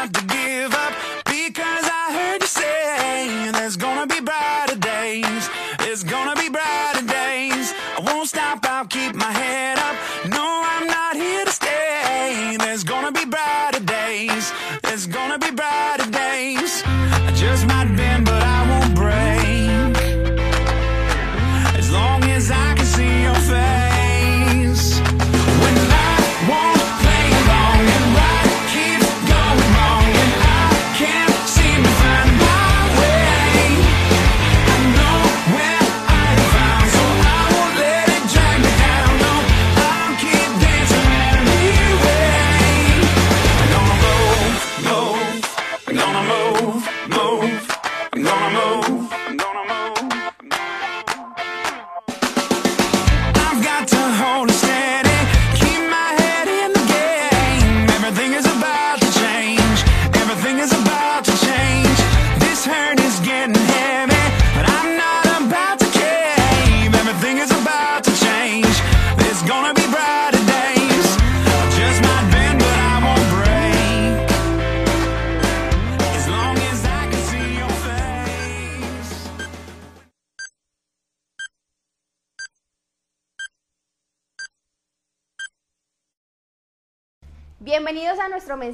have to give up because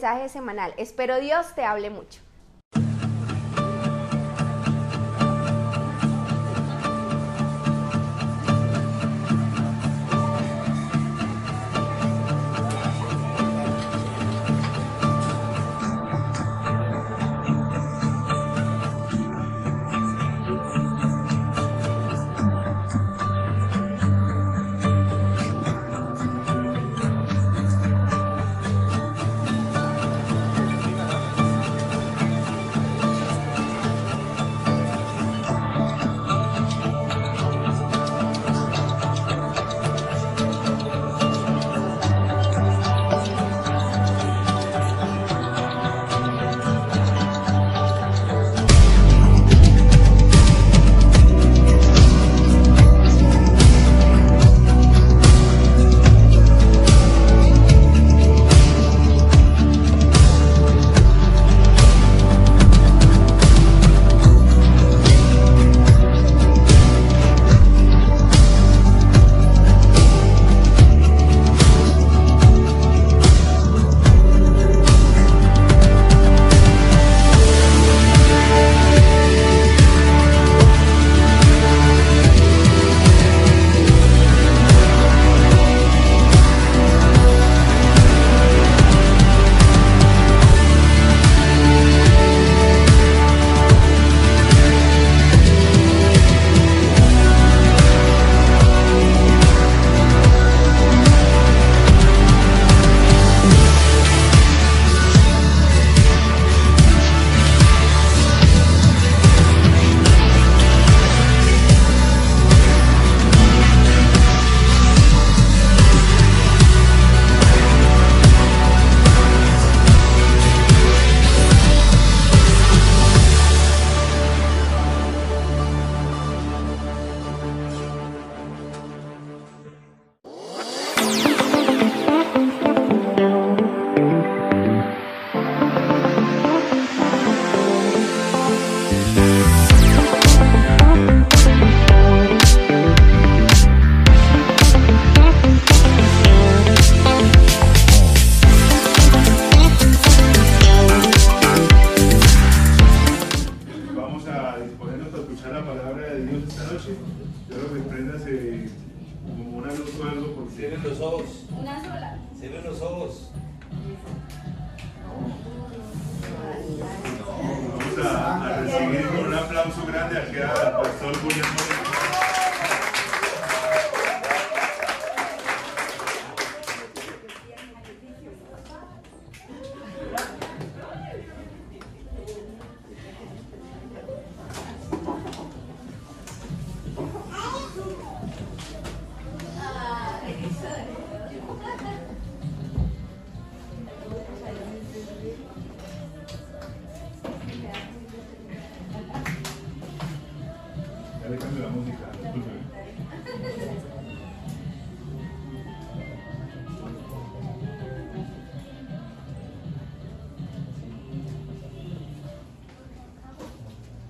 mensaje semanal. Espero Dios te hable mucho.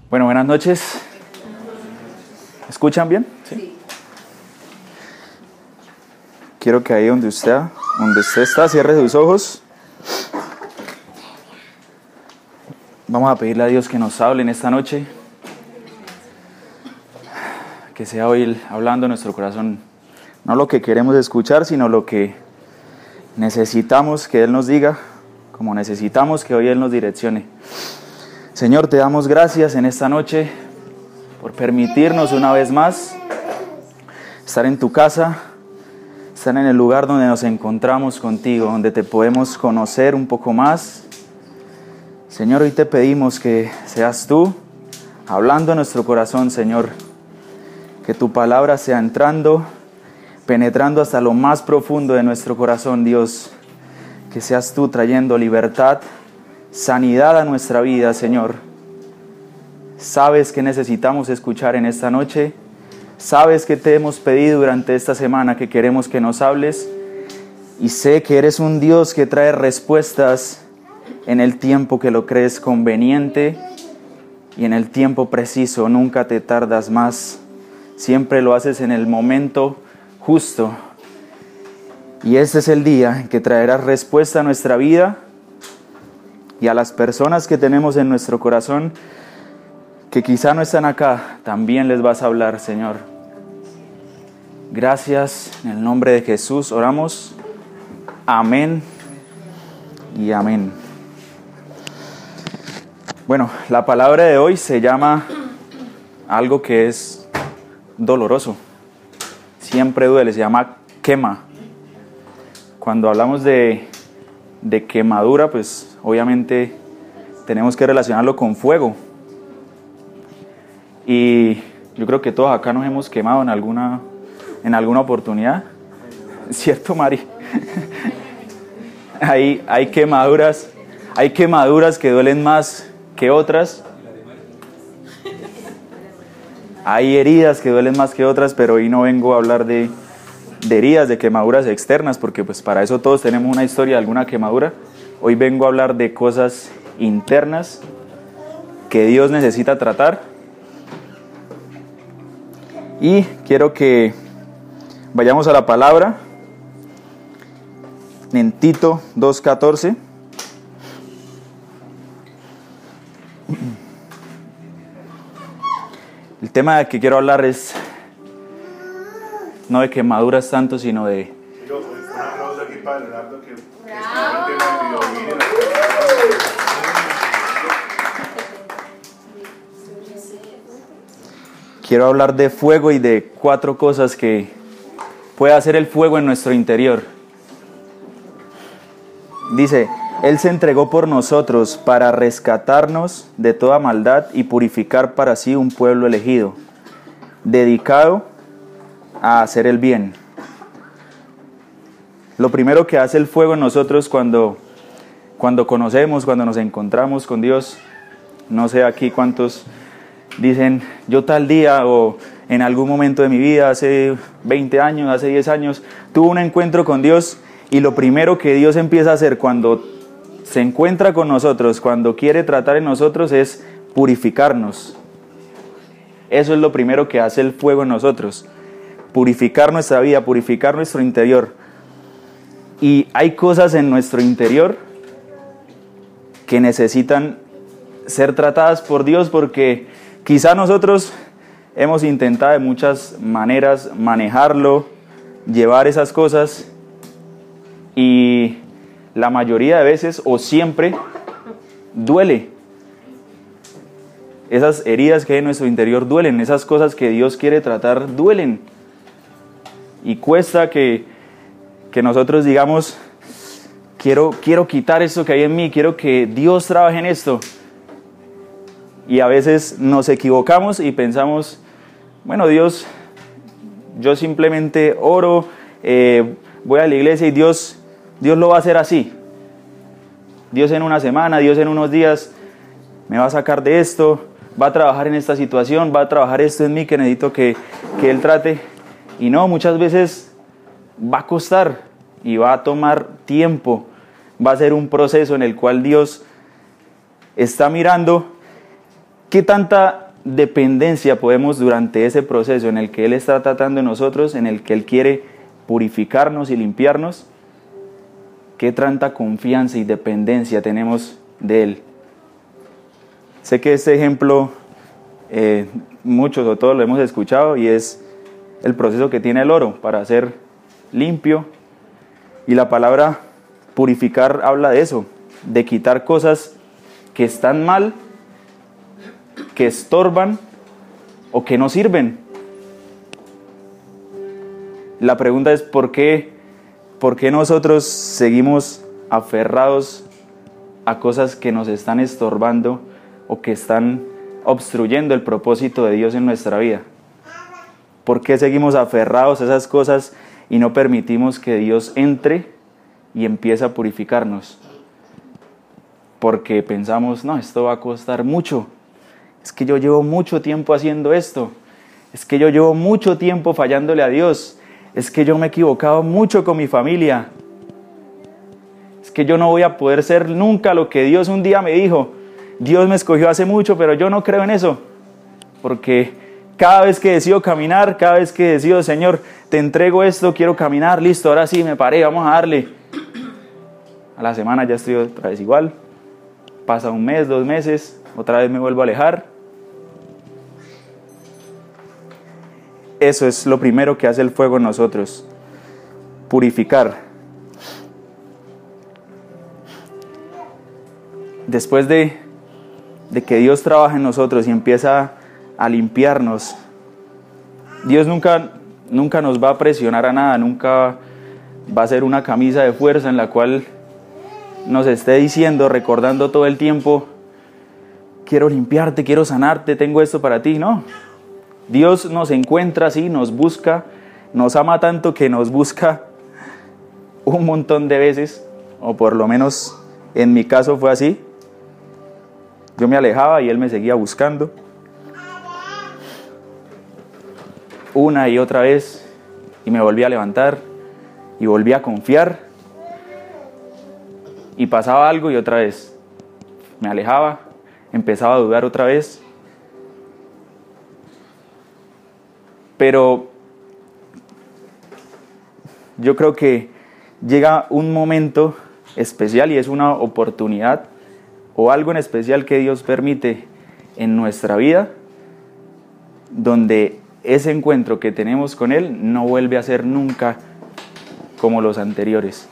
Bueno, buenas noches. ¿Escuchan bien? Sí. Quiero que ahí donde usted, donde usted está, cierre sus ojos. Vamos a pedirle a Dios que nos hable en esta noche. Sea hoy hablando nuestro corazón. No lo que queremos escuchar, sino lo que necesitamos que Él nos diga, como necesitamos que hoy Él nos direccione. Señor, te damos gracias en esta noche por permitirnos una vez más estar en tu casa, estar en el lugar donde nos encontramos contigo, donde te podemos conocer un poco más Señor, hoy te pedimos que seas tú hablando en nuestro corazón, Señor. Que tu palabra sea entrando, penetrando hasta lo más profundo de nuestro corazón, Dios. Que seas tú trayendo libertad, sanidad a nuestra vida, Señor. Sabes que necesitamos escuchar en esta noche. Sabes que te hemos pedido durante esta semana que queremos que nos hables. Y sé que eres un Dios que trae respuestas en el tiempo que lo crees conveniente y en el tiempo preciso. Nunca te tardas más. Siempre lo haces en el momento justo. Y este es el día que traerás respuesta a nuestra vida y a las personas que tenemos en nuestro corazón que quizá no están acá, también les vas a hablar, Señor. Gracias, en el nombre de Jesús oramos. Amén y amén. Bueno, la palabra de hoy se llama algo que es doloroso. Siempre duele, se llama quema. Cuando hablamos de, de quemadura, pues obviamente tenemos que relacionarlo con fuego. Y yo creo que todos acá nos hemos quemado en alguna, en alguna oportunidad. ¿Cierto, Mari? hay, hay quemaduras, hay quemaduras que duelen más que otras. Hay heridas que duelen más que otras, pero hoy no vengo a hablar de, heridas, de quemaduras externas, porque pues para eso todos tenemos una historia de alguna quemadura. Hoy vengo a hablar de cosas internas que Dios necesita tratar. Y quiero que vayamos a la palabra en Tito 2.14. tema de que quiero hablar es no de quemaduras tanto, sino de... Quiero hablar de fuego y de cuatro cosas que puede hacer el fuego en nuestro interior. Dice, él se entregó por nosotros para rescatarnos de toda maldad y purificar para sí un pueblo elegido, dedicado a hacer el bien. Lo primero que hace el fuego en nosotros cuando, cuando conocemos, cuando nos encontramos con Dios, no sé aquí cuántos dicen, yo tal día o en algún momento de mi vida, hace 20 años, hace 10 años, tuve un encuentro con Dios y lo primero que Dios empieza a hacer cuando se encuentra con nosotros, cuando quiere tratar en nosotros, es purificarnos. Eso es lo primero que hace el fuego en nosotros. Purificar nuestra vida, purificar nuestro interior. Y hay cosas en nuestro interior que necesitan ser tratadas por Dios porque quizá nosotros hemos intentado de muchas maneras manejarlo, llevar esas cosas y la mayoría de veces o siempre duele. Esas heridas que hay en nuestro interior duelen, esas cosas que Dios quiere tratar duelen. Y cuesta que, que nosotros digamos, quiero, quiero quitar esto que hay en mí, quiero que Dios trabaje en esto. Y a veces nos equivocamos y pensamos, bueno, Dios, yo simplemente oro, eh, voy a la iglesia y Dios Dios lo va a hacer así. Dios en una semana, Dios en unos días me va a sacar de esto, va a trabajar en esta situación, va a trabajar esto en mí que necesito que, que Él trate. Y no, muchas veces va a costar y va a tomar tiempo, va a ser un proceso en el cual Dios está mirando ¿Qué tanta dependencia podemos durante ese proceso en el que Él está tratando de nosotros, en el que Él quiere purificarnos y limpiarnos? ¿Qué tanta confianza y dependencia tenemos de Él? Sé que este ejemplo eh, muchos o todos lo hemos escuchado y es el proceso que tiene el oro para ser limpio. Y la palabra purificar habla de eso, de quitar cosas que están mal, que estorban o que no sirven. La pregunta es ¿por qué, por qué nosotros seguimos aferrados a cosas que nos están estorbando o que están obstruyendo el propósito de Dios en nuestra vida? ¿Por qué seguimos aferrados a esas cosas y no permitimos que Dios entre y empiece a purificarnos? Porque pensamos, no, esto va a costar mucho. Es que yo llevo mucho tiempo haciendo esto. Es que yo llevo mucho tiempo fallándole a Dios. Es que yo me he equivocado mucho con mi familia. Es que yo no voy a poder ser nunca lo que Dios un día me dijo. Dios me escogió hace mucho, pero yo no creo en eso. Porque cada vez que decido caminar, cada vez que decido, Señor, te entrego esto, quiero caminar, listo, ahora sí, me paré, vamos a darle. A la semana ya estoy otra vez igual. Pasa un mes, dos meses, otra vez me vuelvo a alejar. Eso es lo primero que hace el fuego en nosotros, purificar. Después de, de que Dios trabaja en nosotros y empieza a limpiarnos, Dios nunca, nunca nos va a presionar a nada, nunca va a ser una camisa de fuerza en la cual nos esté diciendo, recordando todo el tiempo, quiero limpiarte, quiero sanarte, tengo esto para ti. No, Dios nos encuentra así, nos busca, nos ama tanto que nos busca un montón de veces, o por lo menos en mi caso fue así. Yo me alejaba y Él me seguía buscando. Una y otra vez, y me volví a levantar, y volví a confiar, y pasaba algo y otra vez me alejaba, empezaba a dudar otra vez. Pero yo creo que llega un momento especial y es una oportunidad o algo en especial que Dios permite en nuestra vida donde ese encuentro que tenemos con Él no vuelve a ser nunca como los anteriores.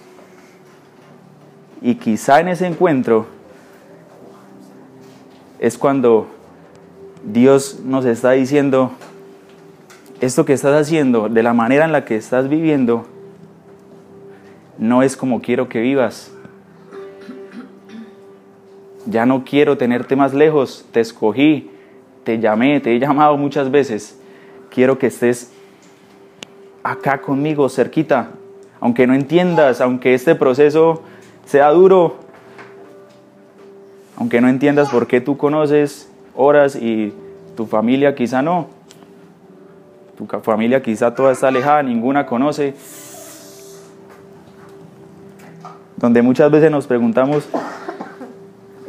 Y quizá en ese encuentro es cuando Dios nos está diciendo, esto que estás haciendo, de la manera en la que estás viviendo, no es como quiero que vivas. Ya no quiero tenerte más lejos, te escogí, te llamé, te he llamado muchas veces. Quiero que estés acá conmigo, cerquita, aunque no entiendas, aunque este proceso sea duro, aunque no entiendas por qué tú conoces horas y tu familia quizá no. Tu familia quizá toda está alejada, ninguna conoce. Donde muchas veces nos preguntamos,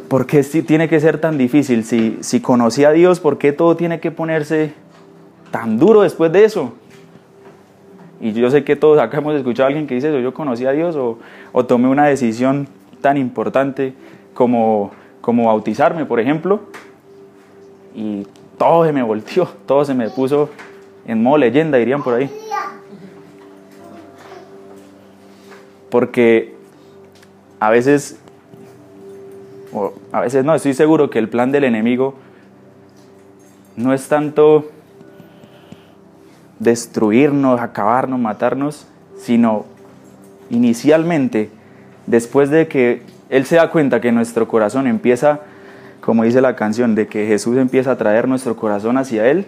¿por qué tiene que ser tan difícil? Si, si conocí a Dios, ¿por qué todo tiene que ponerse tan duro después de eso? Y yo sé que todos acá hemos escuchado a alguien que dice eso, yo conocí a Dios o, tomé una decisión tan importante como, como bautizarme, por ejemplo, y todo se me volteó, todo se me puso en modo leyenda, dirían por ahí. Porque a veces, o a veces no, estoy seguro que el plan del enemigo no es tanto destruirnos, acabarnos, matarnos, sino inicialmente, después de que Él se da cuenta que nuestro corazón empieza, como dice la canción, de que Jesús empieza a traer nuestro corazón hacia Él,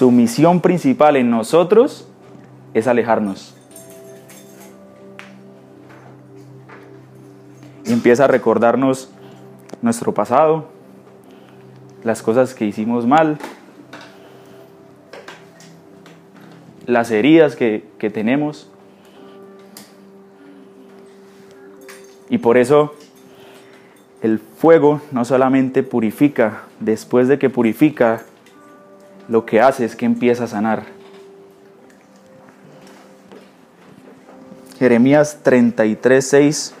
su misión principal en nosotros es alejarnos. Y empieza a recordarnos nuestro pasado, las cosas que hicimos mal, las heridas que, que tenemos. Y por eso el fuego no solamente purifica, después de que purifica, lo que hace es que empieza a sanar. Jeremías 33, 6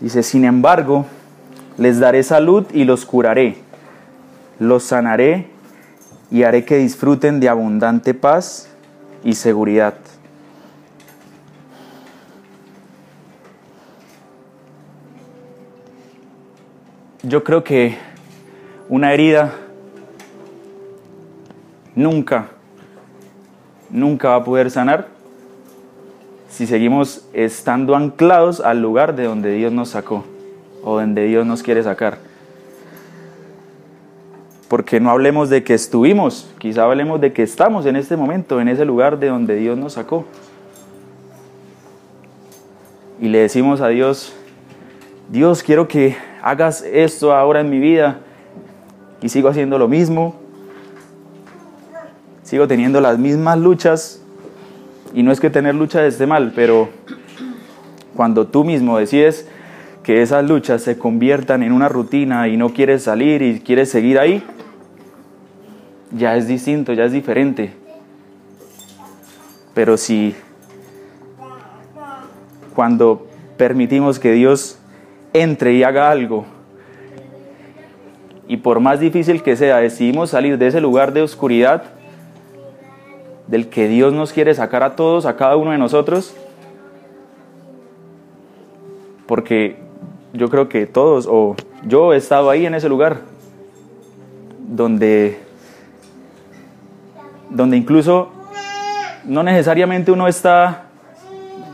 dice, sin embargo, les daré salud y los curaré, los sanaré y haré que disfruten de abundante paz y seguridad. Yo creo que una herida nunca, nunca va a poder sanar si seguimos estando anclados al lugar de donde Dios nos sacó o donde Dios nos quiere sacar. Porque no hablemos de que estuvimos, quizá hablemos de que estamos en este momento, en ese lugar de donde Dios nos sacó. Y le decimos a Dios, Dios, quiero que hagas esto ahora en mi vida y sigo haciendo lo mismo, sigo teniendo las mismas luchas y no es que tener lucha esté mal, pero cuando tú mismo decides que esas luchas se conviertan en una rutina y no quieres salir y quieres seguir ahí, ya es distinto, ya es diferente. Pero si cuando permitimos que Dios entre y haga algo, y por más difícil que sea, decidimos salir de ese lugar de oscuridad del que Dios nos quiere sacar a todos, a cada uno de nosotros, porque yo creo que todos, o yo he estado ahí en ese lugar, donde, donde incluso no necesariamente uno está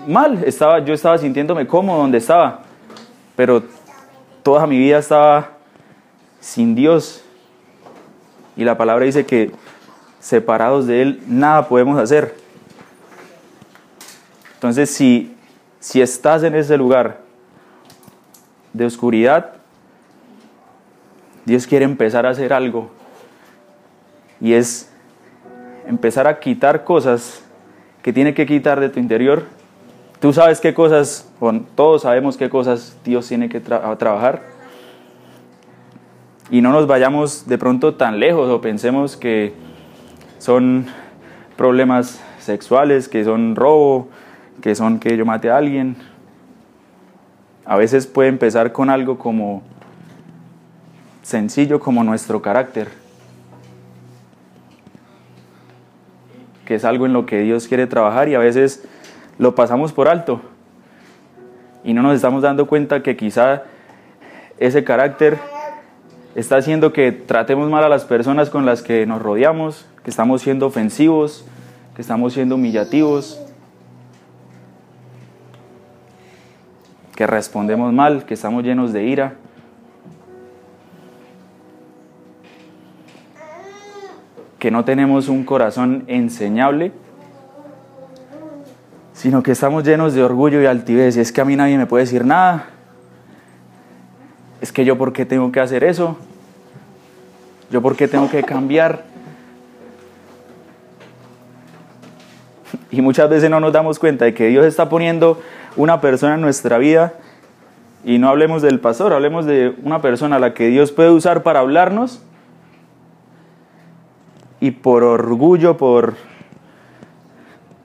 mal, estaba, yo estaba sintiéndome cómodo donde estaba, pero toda mi vida estaba sin Dios. Y la palabra dice que separados de Él nada podemos hacer. Entonces, si, si estás en ese lugar de oscuridad, Dios quiere empezar a hacer algo. Y es empezar a quitar cosas que tiene que quitar de tu interior. Tú sabes qué cosas, todos sabemos qué cosas Dios tiene que trabajar y no nos vayamos de pronto tan lejos o pensemos que son problemas sexuales, que son robo, que son que yo mate a alguien. A veces puede empezar con algo como sencillo como nuestro carácter, que es algo en lo que Dios quiere trabajar y a veces lo pasamos por alto y no nos estamos dando cuenta que quizá ese carácter está haciendo que tratemos mal a las personas con las que nos rodeamos, que estamos siendo ofensivos, que estamos siendo humillativos, que respondemos mal, que estamos llenos de ira. que no tenemos un corazón enseñable, sino que estamos llenos de orgullo y altivez. Y es que a mí nadie me puede decir nada, es que yo por qué tengo que hacer eso, yo por qué tengo que cambiar. Y muchas veces no nos damos cuenta de que Dios está poniendo una persona en nuestra vida. Y no hablemos del pastor, hablemos de una persona a la que Dios puede usar para hablarnos. Y por orgullo, por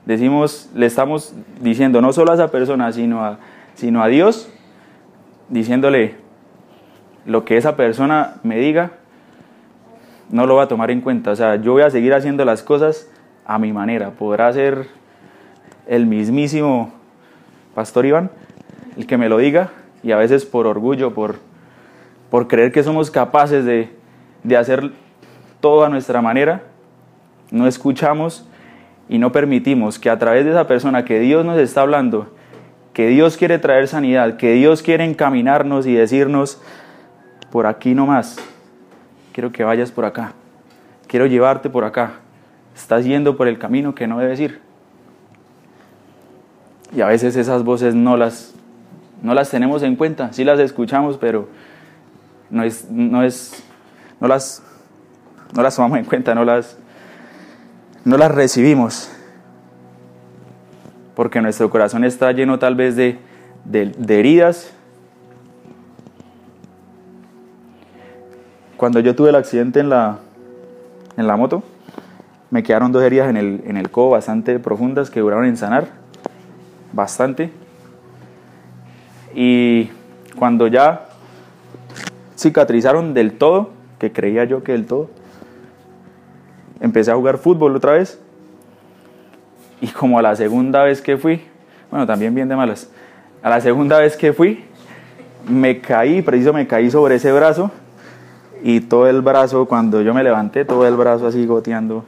decimos, le estamos diciendo no solo a esa persona, sino a, sino a Dios, diciéndole, lo que esa persona me diga, no lo va a tomar en cuenta. O sea, yo voy a seguir haciendo las cosas a mi manera. Podrá ser el mismísimo Pastor Iván el que me lo diga y a veces por orgullo, por, por creer que somos capaces de, de hacer todo a nuestra manera, no escuchamos y no permitimos que a través de esa persona que Dios nos está hablando, que Dios quiere traer sanidad, que Dios quiere encaminarnos y decirnos, por aquí no más. Quiero que vayas por acá. Quiero llevarte por acá. Estás yendo por el camino que no debes ir. Y a veces esas voces no las, no las tenemos en cuenta. Sí las escuchamos, pero no, es, no, es, no, las, no las tomamos en cuenta, no las, no las recibimos. Porque nuestro corazón está lleno tal vez de, de heridas. Cuando yo tuve el accidente en la, en la moto, me quedaron dos heridas en el, en el codo bastante profundas que duraron en sanar, bastante. Y cuando ya cicatrizaron del todo, que creía yo que del todo, empecé a jugar fútbol otra vez. Y como a la segunda vez que fui, bueno, también bien de malas, a la segunda vez que fui, me caí, preciso me caí sobre ese brazo y todo el brazo, cuando yo me levanté, todo el brazo así goteando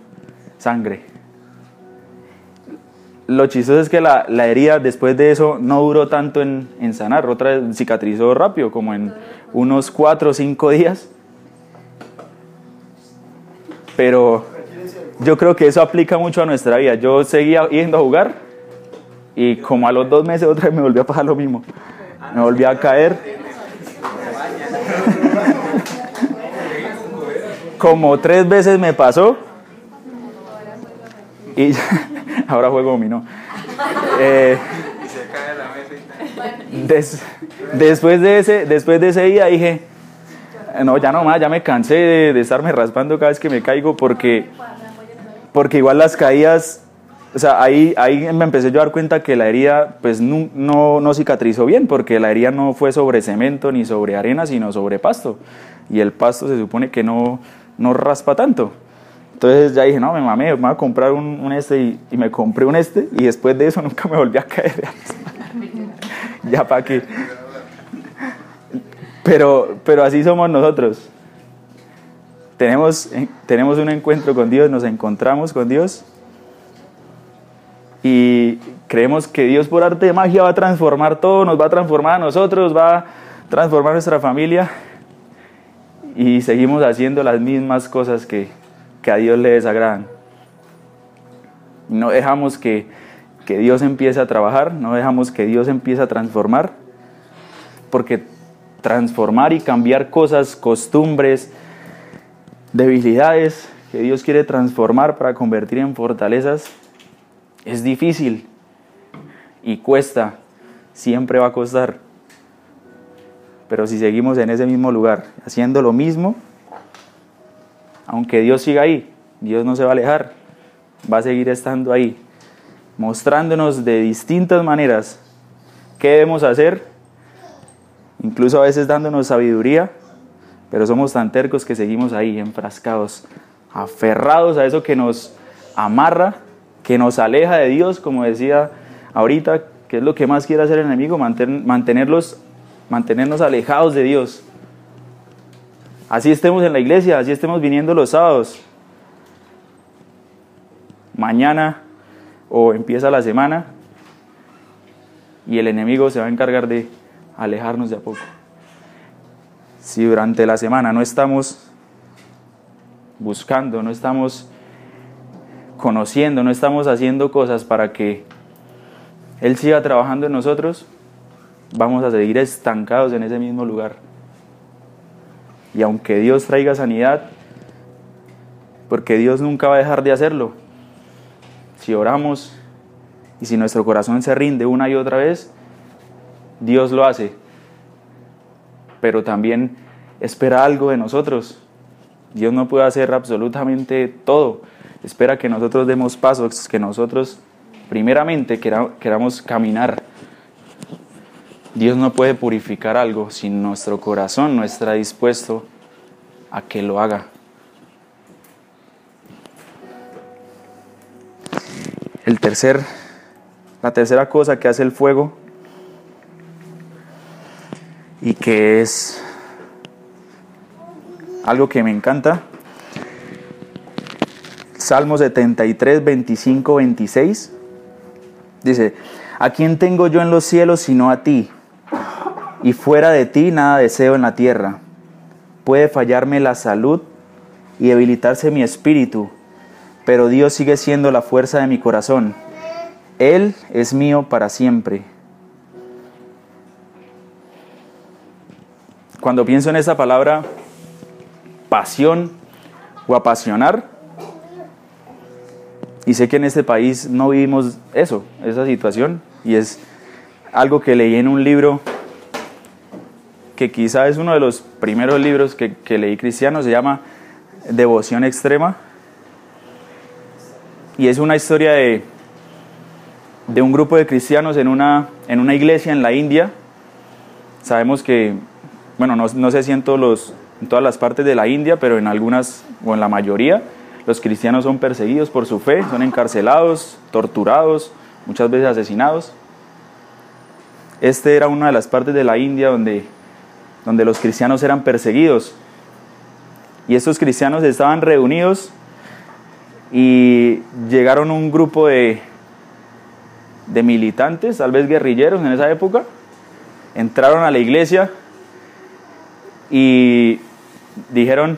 sangre. Lo chistoso es que la, la herida después de eso no duró tanto en, en sanar, otra vez cicatrizó rápido, como en unos cuatro o cinco días. Pero yo creo que eso aplica mucho a nuestra vida. Yo seguía yendo a jugar y como a los dos meses otra vez me volvió a pasar lo mismo. Me volví a caer. Como tres veces me pasó y ahora juego dominó. Eh, des- después, de ese, después de ese día dije, no, ya no más, ya me cansé de, de estarme raspando cada vez que me caigo porque, porque igual las caídas, o sea, ahí, ahí me empecé yo a dar cuenta que la herida pues no, no, no cicatrizó bien porque la herida no fue sobre cemento ni sobre arena, sino sobre pasto. Y el pasto se supone que no, no raspa tanto. Entonces ya dije, no, me mamé, me voy a comprar un, este y, y me compré un este y después de eso nunca me volví a caer. ya para qué. Pero, pero así somos nosotros. Tenemos, eh, tenemos un encuentro con Dios, nos encontramos con Dios y creemos que Dios por arte de magia va a transformar todo, nos va a transformar a nosotros, va a transformar nuestra familia y seguimos haciendo las mismas cosas que, que a Dios le desagradan. No dejamos que, que Dios empiece a trabajar, no dejamos que Dios empiece a transformar, porque transformar y cambiar cosas, costumbres, debilidades que Dios quiere transformar para convertir en fortalezas, es difícil y cuesta, siempre va a costar. Pero si seguimos en ese mismo lugar, haciendo lo mismo, aunque Dios siga ahí, Dios no se va a alejar, va a seguir estando ahí, mostrándonos de distintas maneras qué debemos hacer, incluso a veces dándonos sabiduría, pero somos tan tercos que seguimos ahí, enfrascados, aferrados a eso que nos amarra, que nos aleja de Dios, como decía ahorita, que es lo que más quiere hacer el enemigo, manten- mantenerlos, mantenernos alejados de Dios. Así estemos en la iglesia, así estemos viniendo los sábados. Mañana o empieza la semana y el enemigo se va a encargar de alejarnos de a poco. Si durante la semana no estamos buscando, no estamos conociendo, no estamos haciendo cosas para que Él siga trabajando en nosotros, vamos a seguir estancados en ese mismo lugar. Y aunque Dios traiga sanidad, porque Dios nunca va a dejar de hacerlo, si oramos y si nuestro corazón se rinde una y otra vez, Dios lo hace. Pero también espera algo de nosotros. Dios no puede hacer absolutamente todo. Espera que nosotros demos pasos, que nosotros primeramente quera- queramos caminar. Dios no puede purificar algo si nuestro corazón no está dispuesto a que lo haga. El tercer, la tercera cosa que hace el fuego y que es algo que me encanta. Salmo 73, 25, 26. Dice, ¿a quién tengo yo en los cielos sino a ti? Y fuera de ti nada deseo en la tierra. Puede fallarme la salud y debilitarse mi espíritu, pero Dios sigue siendo la fuerza de mi corazón. Él es mío para siempre. Cuando pienso en esa palabra pasión o apasionar, y sé que en este país no vivimos eso, esa situación, y es algo que leí en un libro que quizá es uno de los primeros libros que, leí cristiano, se llama Devoción Extrema. Y es una historia de, de un grupo de cristianos en una, en una iglesia en la India. Sabemos que, bueno, no, no sé si en, todos los, en todas las partes de la India, pero en algunas o en la mayoría, los cristianos son perseguidos por su fe, son encarcelados, torturados, muchas veces asesinados. Este era una de las partes de la India donde, donde los cristianos eran perseguidos. Y estos cristianos estaban reunidos y llegaron un grupo de, de militantes, tal vez guerrilleros en esa época, entraron a la iglesia y dijeron,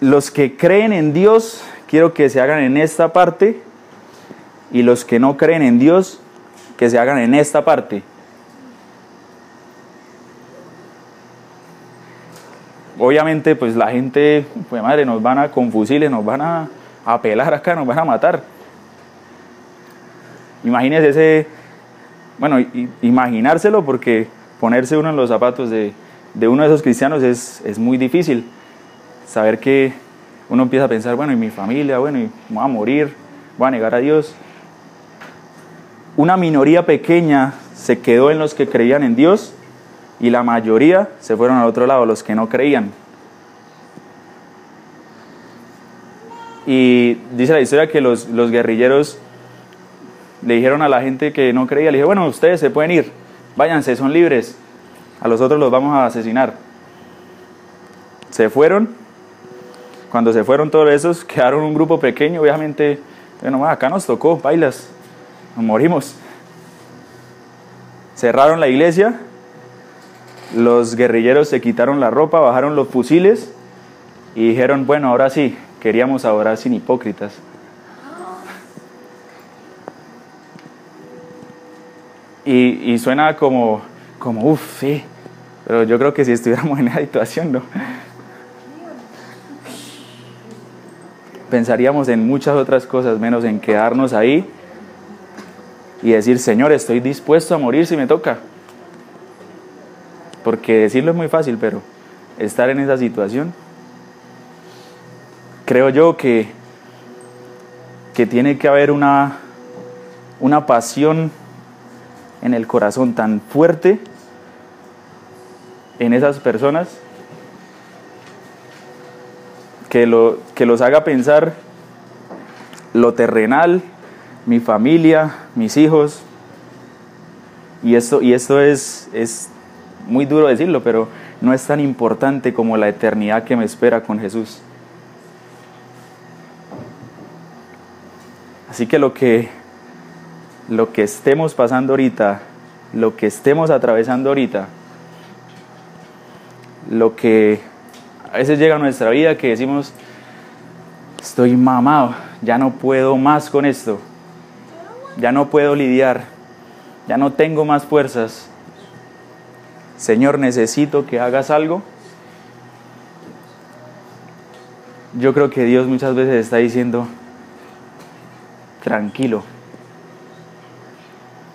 los que creen en Dios, quiero que se hagan en esta parte, y los que no creen en Dios, que se hagan en esta parte. Obviamente, pues la gente, pues madre, nos van a con fusiles, nos van a, a pelar acá, nos van a matar. Imagínese ese, bueno, imaginárselo porque ponerse uno en los zapatos de, de uno de esos cristianos es, es muy difícil. Saber que uno empieza a pensar, bueno, y mi familia, bueno, y voy a morir, voy a negar a Dios. Una minoría pequeña se quedó en los que creían en Dios y la mayoría se fueron al otro lado, los que no creían. Y dice la historia que los, guerrilleros le dijeron a la gente que no creía, le dije, bueno, ustedes se pueden ir, váyanse, son libres, a los otros los vamos a asesinar. Se fueron, cuando se fueron todos esos, quedaron un grupo pequeño, obviamente, bueno, acá nos tocó, bailas, nos morimos. Cerraron la iglesia, los guerrilleros se quitaron la ropa, bajaron los fusiles y dijeron, bueno, ahora sí, queríamos adorar sin hipócritas. Y, suena como, como, uff, sí, pero yo creo que si estuviéramos en esa situación, no. Pensaríamos en muchas otras cosas, menos en quedarnos ahí y decir, Señor, estoy dispuesto a morir si me toca. Porque decirlo es muy fácil, pero estar en esa situación, creo yo que, que tiene que haber una, una pasión en el corazón tan fuerte en esas personas que, lo, que los haga pensar lo terrenal, mi familia, mis hijos. Y esto, y esto es, es muy duro decirlo, pero no es tan importante como la eternidad que me espera con Jesús. Así que lo que, lo que estemos pasando ahorita, lo que estemos atravesando ahorita, lo que a veces llega a nuestra vida que decimos, estoy mamado, ya no puedo más con esto, ya no puedo lidiar, ya no tengo más fuerzas. Señor, necesito que hagas algo. Yo creo que Dios muchas veces está diciendo, tranquilo,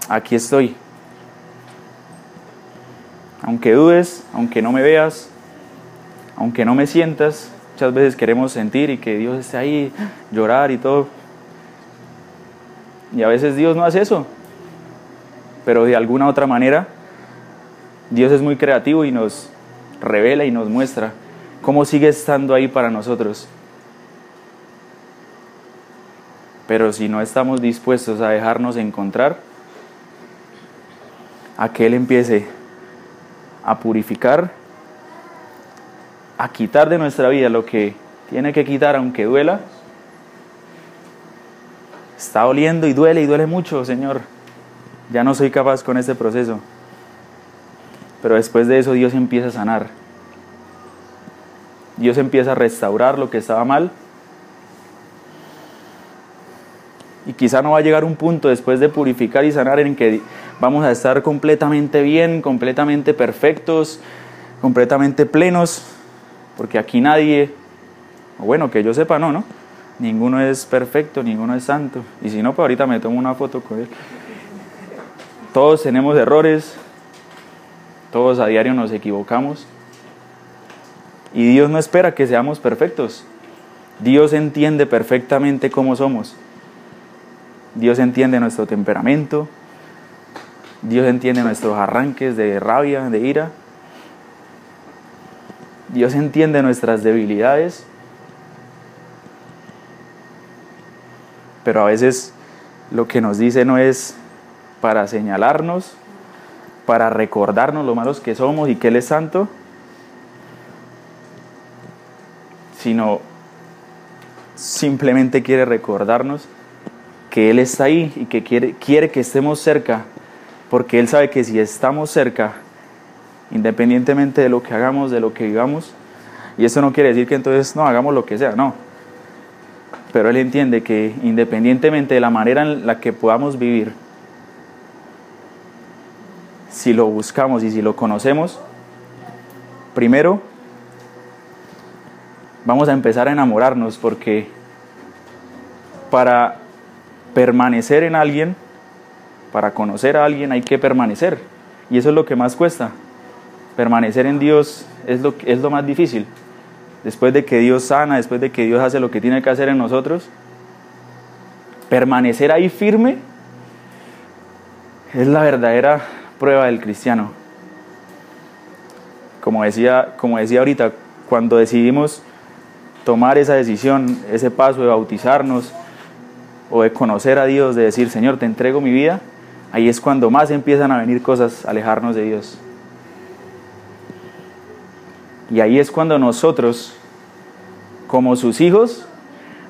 aquí estoy. Aunque dudes, aunque no me veas, aunque no me sientas, muchas veces queremos sentir y que Dios esté ahí, llorar y todo. Y a veces Dios no hace eso. Pero de alguna otra manera, Dios es muy creativo y nos revela y nos muestra cómo sigue estando ahí para nosotros. Pero si no estamos dispuestos a dejarnos encontrar, a que Él empiece a purificar, a quitar de nuestra vida lo que tiene que quitar aunque duela, está doliendo y duele y duele mucho, Señor. Ya no soy capaz con este proceso. Pero después de eso Dios empieza a sanar. Dios empieza a restaurar lo que estaba mal. Y quizá no va a llegar un punto después de purificar y sanar en que vamos a estar completamente bien, completamente perfectos, completamente plenos, porque aquí nadie, o bueno, que yo sepa, no, ¿no? Ninguno es perfecto, ninguno es santo. Y si no, pues ahorita me tomo una foto con él. Todos tenemos errores, todos a diario nos equivocamos. Y Dios no espera que seamos perfectos. Dios entiende perfectamente cómo somos. Dios entiende nuestro temperamento. Dios entiende nuestros arranques de rabia, de ira. Dios entiende nuestras debilidades. Pero a veces lo que nos dice no es para señalarnos, para recordarnos lo malos que somos y que Él es santo, sino simplemente quiere recordarnos que Él está ahí y que quiere, quiere que estemos cerca, porque Él sabe que si estamos cerca, independientemente de lo que hagamos, de lo que vivamos, y eso no quiere decir que entonces no hagamos lo que sea, no. Pero Él entiende que independientemente de la manera en la que podamos vivir, si lo buscamos y si lo conocemos, primero vamos a empezar a enamorarnos porque para permanecer en alguien, para conocer a alguien hay que permanecer. Y eso es lo que más cuesta. Permanecer en Dios es lo, es lo más difícil. Después de que Dios sana, después de que Dios hace lo que tiene que hacer en nosotros, permanecer ahí firme es la verdadera prueba del cristiano. Como decía, como decía ahorita, cuando decidimos tomar esa decisión, ese paso de bautizarnos o de conocer a Dios, de decir, Señor, te entrego mi vida, ahí es cuando más empiezan a venir cosas alejarnos de Dios. Y ahí es cuando nosotros, como sus hijos,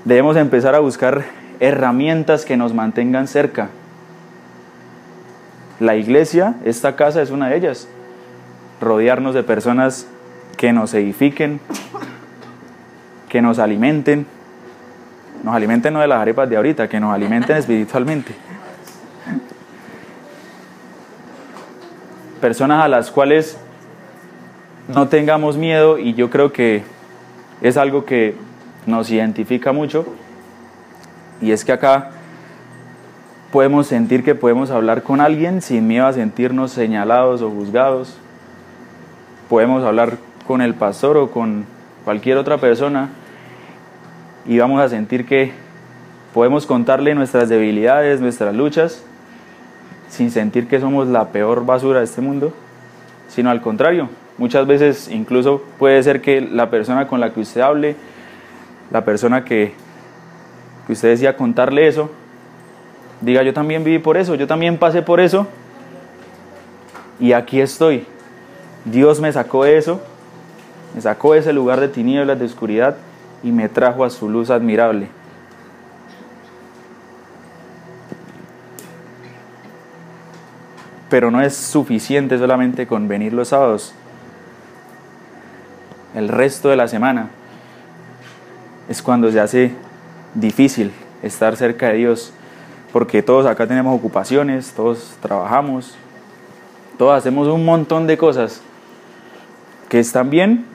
debemos empezar a buscar herramientas que nos mantengan cerca. La iglesia, esta casa es una de ellas. Rodearnos de personas que nos edifiquen, que nos alimenten. Nos alimenten no de las arepas de ahorita, que nos alimenten espiritualmente. Personas a las cuales no tengamos miedo y yo creo que es algo que nos identifica mucho y es que acá podemos sentir que podemos hablar con alguien sin miedo a sentirnos señalados o juzgados. Podemos hablar con el pastor o con cualquier otra persona y vamos a sentir que podemos contarle nuestras debilidades, nuestras luchas, sin sentir que somos la peor basura de este mundo, sino al contrario, Muchas veces incluso puede ser que la persona con la que usted hable, la persona que, que usted decía contarle eso, diga yo también viví por eso, yo también pasé por eso y aquí estoy. Dios me sacó de eso, me sacó de ese lugar de tinieblas, de oscuridad y me trajo a su luz admirable. Pero no es suficiente solamente con venir los sábados el resto de la semana, es cuando se hace difícil estar cerca de Dios, porque todos acá tenemos ocupaciones, todos trabajamos, todos hacemos un montón de cosas que están bien,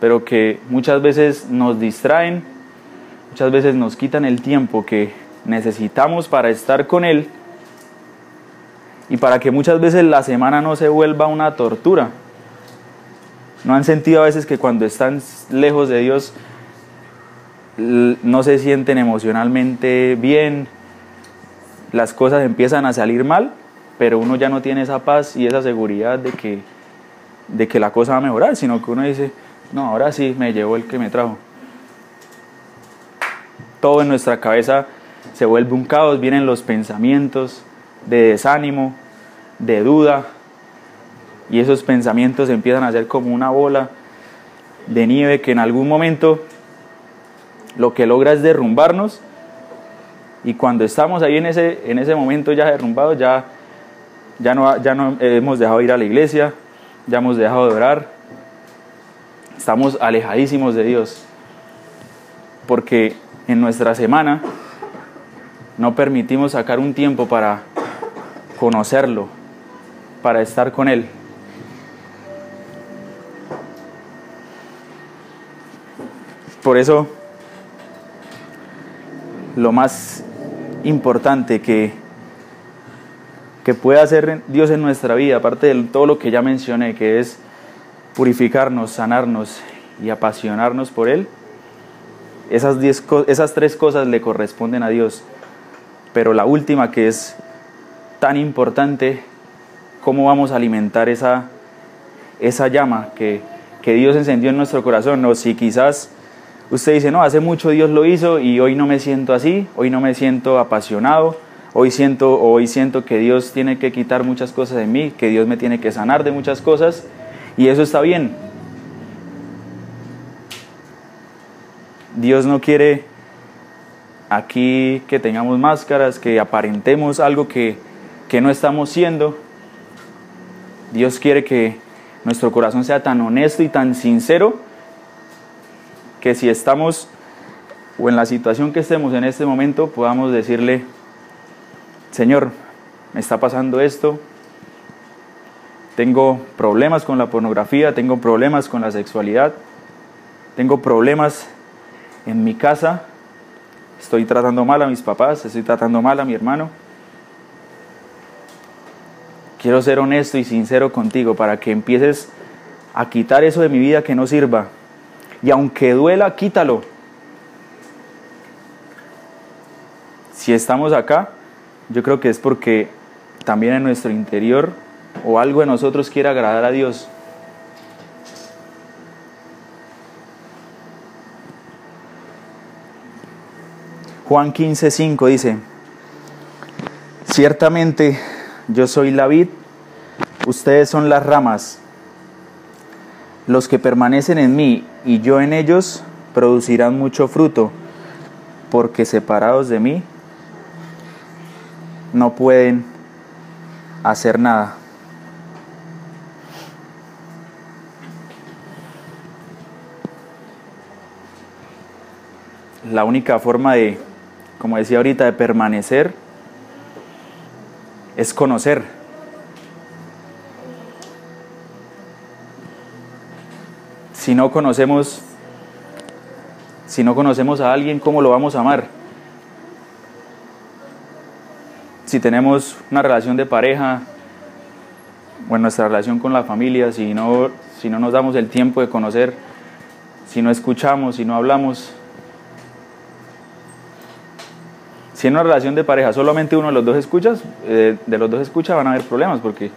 pero que muchas veces nos distraen, muchas veces nos quitan el tiempo que necesitamos para estar con Él y para que muchas veces la semana no se vuelva una tortura ¿No han sentido a veces que cuando están lejos de Dios no se sienten emocionalmente bien? Las cosas empiezan a salir mal, pero uno ya no tiene esa paz y esa seguridad de que, de que la cosa va a mejorar, sino que uno dice, no, ahora sí me llevó el que me trajo. Todo en nuestra cabeza se vuelve un caos, vienen los pensamientos de desánimo, de duda, y esos pensamientos empiezan a ser como una bola de nieve que en algún momento lo que logra es derrumbarnos y cuando estamos ahí en ese, en ese momento ya derrumbados, ya, ya, no, ya no hemos dejado de ir a la iglesia, ya hemos dejado de orar, estamos alejadísimos de Dios, porque en nuestra semana no permitimos sacar un tiempo para conocerlo, para estar con Él. Por eso, lo más importante que, que puede hacer Dios en nuestra vida, aparte de todo lo que ya mencioné, que es purificarnos, sanarnos y apasionarnos por Él, esas, diez, esas tres cosas le corresponden a Dios. Pero la última que es tan importante, cómo vamos a alimentar esa, esa llama que, que Dios encendió en nuestro corazón. O si quizás usted dice, no, hace mucho Dios lo hizo y hoy no me siento así, hoy no me siento apasionado, hoy siento, hoy siento que Dios tiene que quitar muchas cosas de mí, que Dios me tiene que sanar de muchas cosas y eso está bien. Dios no quiere aquí que tengamos máscaras, que aparentemos algo que, que no estamos siendo. Dios quiere que nuestro corazón sea tan honesto y tan sincero que si estamos o en la situación que estemos en este momento podamos decirle, Señor, me está pasando esto, tengo problemas con la pornografía, tengo problemas con la sexualidad, tengo problemas en mi casa, estoy tratando mal a mis papás, estoy tratando mal a mi hermano. Quiero ser honesto y sincero contigo para que empieces a quitar eso de mi vida que no sirva. Y aunque duela, quítalo. Si estamos acá, yo creo que es porque también en nuestro interior o algo de nosotros quiere agradar a Dios. Juan 15, 5 dice, ciertamente yo soy la vid, ustedes son las ramas, los que permanecen en mí y yo en ellos producirán mucho fruto, porque separados de mí no pueden hacer nada. La única forma de, como decía ahorita, de permanecer es conocer. Si no conocemos, si no conocemos a alguien, ¿cómo lo vamos a amar? si tenemos una relación de pareja o en nuestra relación con la familia, si no, si no nos damos el tiempo de conocer, si no escuchamos, si no hablamos. Si en una relación de pareja solamente uno de los dos escuchas, eh, de los dos escucha van a haber problemas porque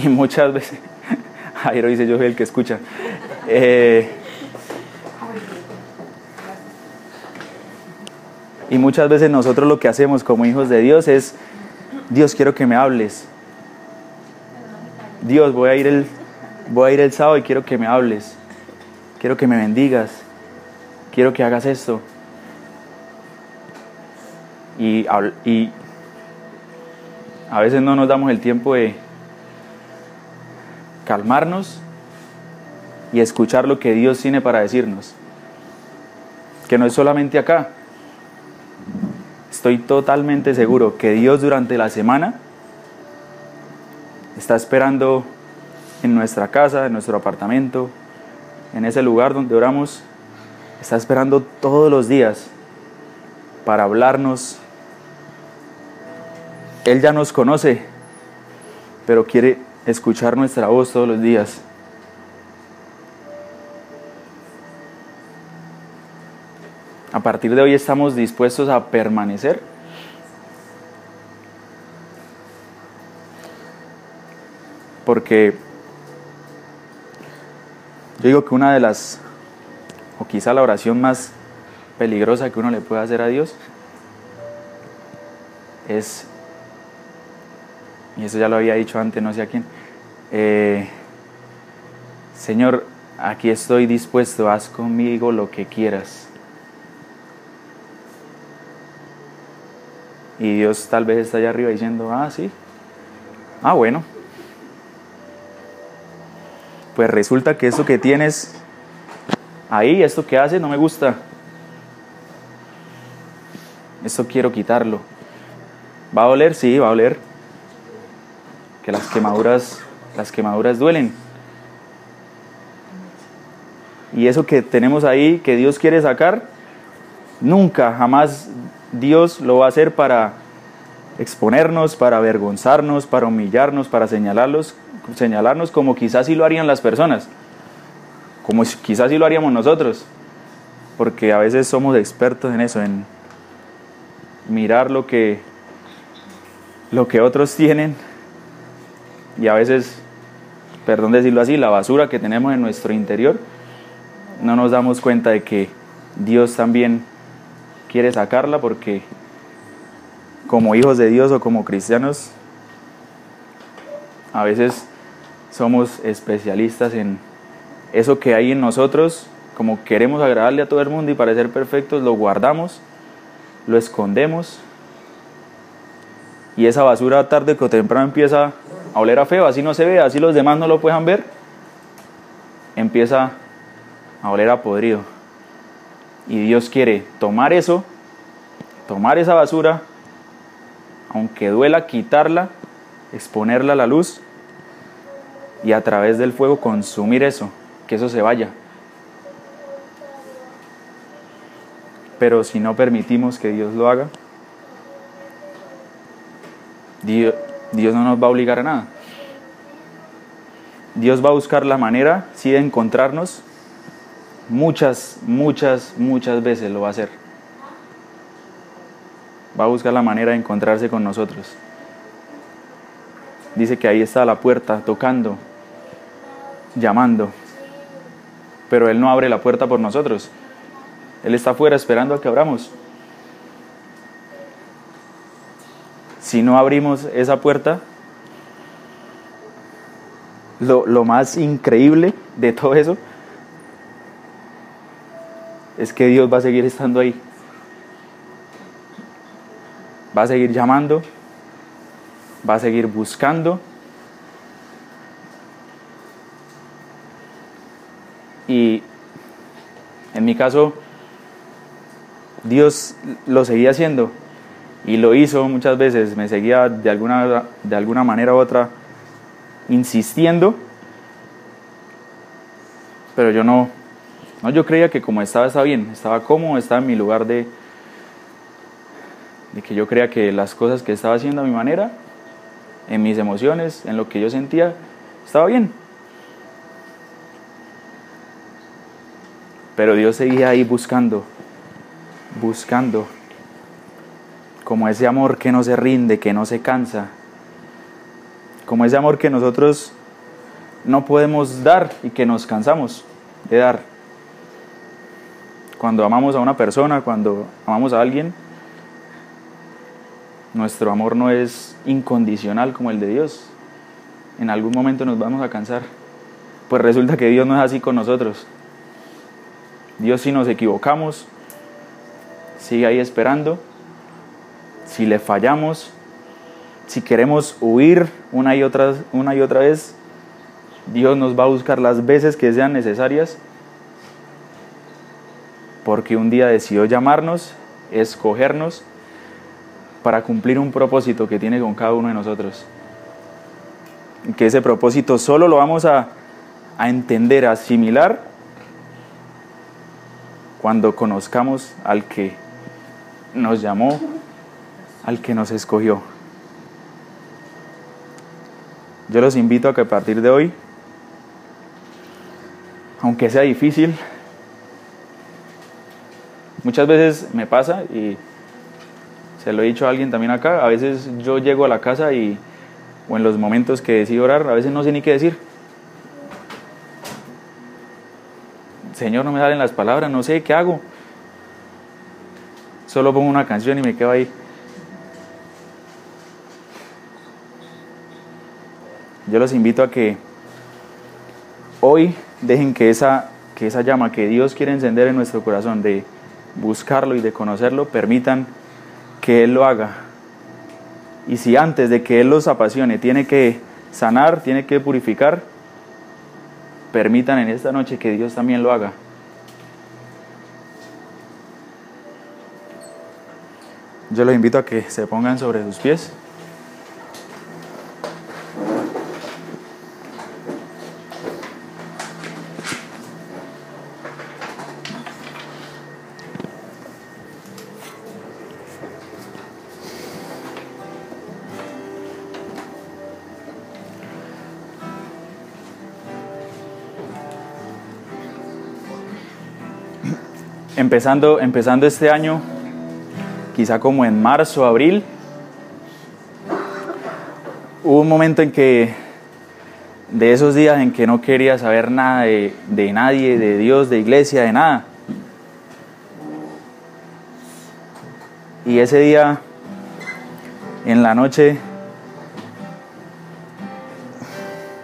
y muchas veces Jairo dice yo soy el que escucha eh, Y muchas veces nosotros lo que hacemos como hijos de Dios es, Dios quiero que me hables. Dios, voy a ir el, voy a ir el sábado y quiero que me hables. Quiero que me bendigas. Quiero que hagas esto. Y, y a veces no nos damos el tiempo de calmarnos y escuchar lo que Dios tiene para decirnos. Que no es solamente acá, estoy totalmente seguro que Dios durante la semana está esperando en nuestra casa, en nuestro apartamento, en ese lugar donde oramos, está esperando todos los días para hablarnos. Él ya nos conoce, pero quiere escuchar nuestra voz todos los días. a partir de hoy estamos dispuestos a permanecer. Porque yo digo que una de las, o quizá la oración más peligrosa que uno le puede hacer a Dios, es, y eso ya lo había dicho antes, no sé a quién, eh, Señor, aquí estoy dispuesto, haz conmigo lo que quieras. Y Dios tal vez está allá arriba diciendo, ah, sí, ah, bueno. Pues resulta que eso que tienes ahí, esto que haces, no me gusta. Esto quiero quitarlo. ¿Va a doler? Sí, va a doler. Que las quemaduras, las quemaduras duelen. Y eso que tenemos ahí, que Dios quiere sacar, Nunca, jamás Dios lo va a hacer para exponernos, para avergonzarnos, para humillarnos, para señalarlos, señalarnos como quizás sí lo harían las personas, como quizás sí lo haríamos nosotros, porque a veces somos expertos en eso, en mirar lo que, lo que otros tienen y a veces, perdón decirlo así, la basura que tenemos en nuestro interior, no nos damos cuenta de que Dios también quiere sacarla porque como hijos de Dios o como cristianos, a veces somos especialistas en eso que hay en nosotros, como queremos agradarle a todo el mundo y parecer perfectos, lo guardamos, lo escondemos. Y esa basura tarde o temprano empieza a oler a feo, así no se ve, así los demás no lo puedan ver, empieza a oler a podrido. Y Dios quiere tomar eso, tomar esa basura, aunque duela quitarla, exponerla a la luz y a través del fuego consumir eso, que eso se vaya. Pero si no permitimos que Dios lo haga, Dios, Dios no nos va a obligar a nada. Dios va a buscar la manera, sí, de encontrarnos. Muchas, muchas, muchas veces lo va a hacer. Va a buscar la manera de encontrarse con nosotros. Dice que ahí está la puerta, tocando, llamando. Pero Él no abre la puerta por nosotros. Él está afuera esperando a que abramos. Si no abrimos esa puerta, lo, más increíble de todo eso es que Dios va a seguir estando ahí. Va a seguir llamando, va a seguir buscando. Y en mi caso, Dios lo seguía haciendo y lo hizo muchas veces, me seguía de alguna, de alguna manera u otra insistiendo, pero yo no, no, yo creía que como estaba, estaba bien, estaba cómodo, estaba en mi lugar de, de que yo creía que las cosas que estaba haciendo a mi manera, en mis emociones, en lo que yo sentía, estaba bien. Pero Dios seguía ahí buscando, buscando, como ese amor que no se rinde, que no se cansa, como ese amor que nosotros no podemos dar y que nos cansamos de dar. Cuando amamos a una persona, cuando amamos a alguien, nuestro amor no es incondicional como el de Dios. En algún momento nos vamos a cansar. Pues resulta que Dios no es así con nosotros. Dios si nos equivocamos, sigue ahí esperando. Si le fallamos, si queremos huir una y otra, una y otra vez, Dios nos va a buscar las veces que sean necesarias, porque un día decidió llamarnos, escogernos, para cumplir un propósito que tiene con cada uno de nosotros. Que ese propósito solo lo vamos a, a entender, a asimilar, cuando conozcamos al que nos llamó, al que nos escogió. Yo los invito a que a partir de hoy, aunque sea difícil, muchas veces me pasa y se lo he dicho a alguien también acá, a veces yo llego a la casa y, o en los momentos que decido orar, a veces no sé ni qué decir. Señor, no me salen las palabras, no sé qué hago. Solo pongo una canción y me quedo ahí. Yo los invito a que hoy dejen que esa, que esa llama que Dios quiere encender en nuestro corazón de buscarlo y de conocerlo, permitan que Él lo haga. Y si antes de que Él los apasione tiene que sanar, tiene que purificar, permitan en esta noche que Dios también lo haga. Yo los invito a que se pongan sobre sus pies. Empezando, empezando este año, quizá como en marzo, abril, hubo un momento en que, de esos días en que no quería saber nada de, de nadie, de Dios, de iglesia, de nada. Y ese día, en la noche,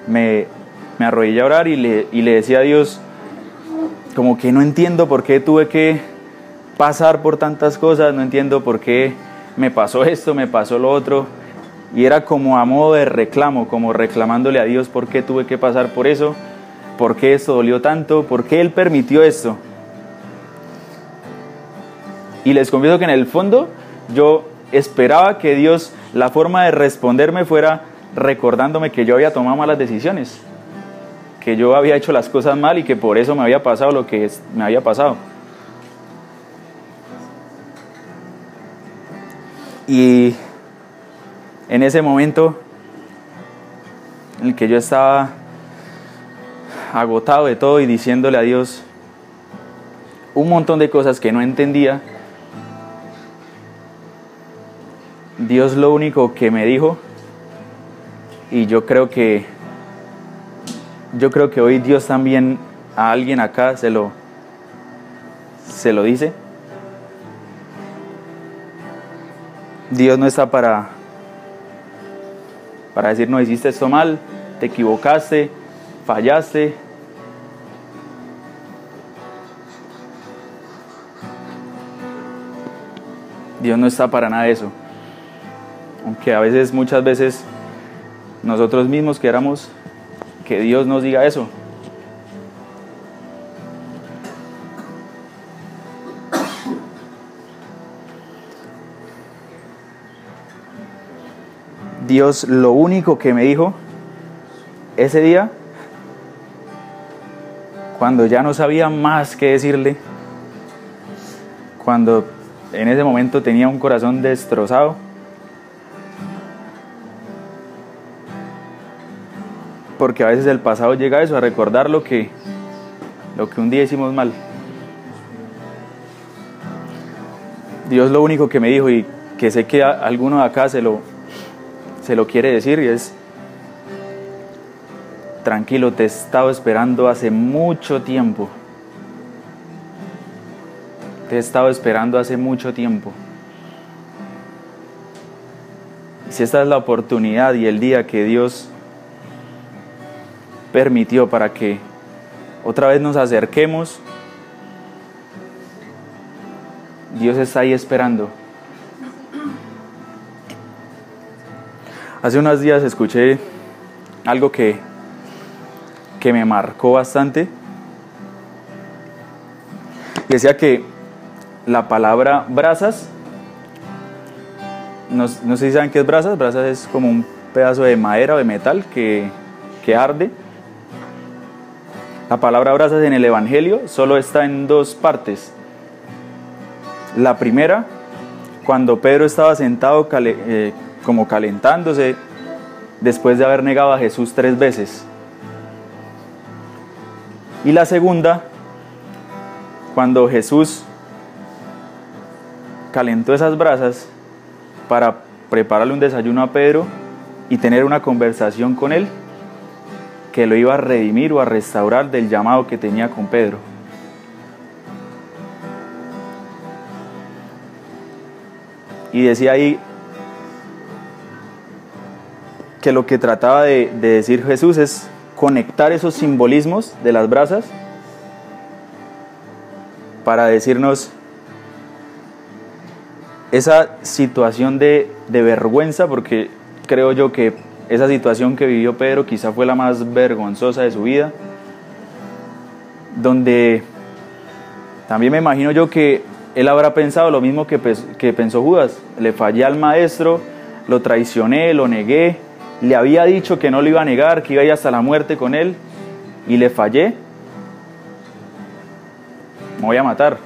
me, me arrodillé a orar y le, y le decía a Dios, como que no entiendo por qué tuve que pasar por tantas cosas, no entiendo por qué me pasó esto, me pasó lo otro. Y era como a modo de reclamo, como reclamándole a Dios por qué tuve que pasar por eso, por qué esto dolió tanto, por qué Él permitió esto. Y les confieso que en el fondo yo esperaba que Dios, la forma de responderme fuera recordándome que yo había tomado malas decisiones, que yo había hecho las cosas mal y que por eso me había pasado lo que me había pasado. Y en ese momento en el que yo estaba agotado de todo y diciéndole a Dios un montón de cosas que no entendía, Dios lo único que me dijo, y yo creo que yo creo que hoy Dios también a alguien acá se lo se lo dice. Dios no está para para decir no hiciste esto mal, te equivocaste, fallaste. Dios no está para nada de eso. Aunque a veces, muchas veces, nosotros mismos queramos que Dios nos diga eso. Dios lo único que me dijo ese día, cuando ya no sabía más que decirle, cuando en ese momento tenía un corazón destrozado, porque a veces el pasado llega a eso, a recordar lo que, lo que un día hicimos mal. Dios lo único que me dijo y que sé que alguno de acá se lo, se lo quiere decir y es, tranquilo, te he estado esperando hace mucho tiempo. Te he estado esperando hace mucho tiempo. Y si esta es la oportunidad y el día que Dios permitió para que otra vez nos acerquemos, Dios está ahí esperando. Hace unos días escuché algo que, que me marcó bastante. Decía que la palabra brasas, no, no, sé si saben qué es brasas, brasas es como un pedazo de madera o de metal que, que arde. La palabra brasas en el Evangelio solo está en dos partes. La primera, cuando Pedro estaba sentado eh, como calentándose después de haber negado a Jesús tres veces. Y la segunda, cuando Jesús calentó esas brasas para prepararle un desayuno a Pedro y tener una conversación con él que lo iba a redimir o a restaurar del llamado que tenía con Pedro. Y decía ahí que lo que trataba de, de, decir Jesús es conectar esos simbolismos de las brasas para decirnos esa situación de, de vergüenza, porque creo yo que esa situación que vivió Pedro quizá fue la más vergonzosa de su vida, donde también me imagino yo que él habrá pensado lo mismo que, que pensó Judas, le fallé al maestro, lo traicioné, lo negué, le había dicho que no lo iba a negar, que iba a ir hasta la muerte con él, y le fallé, me voy a matar.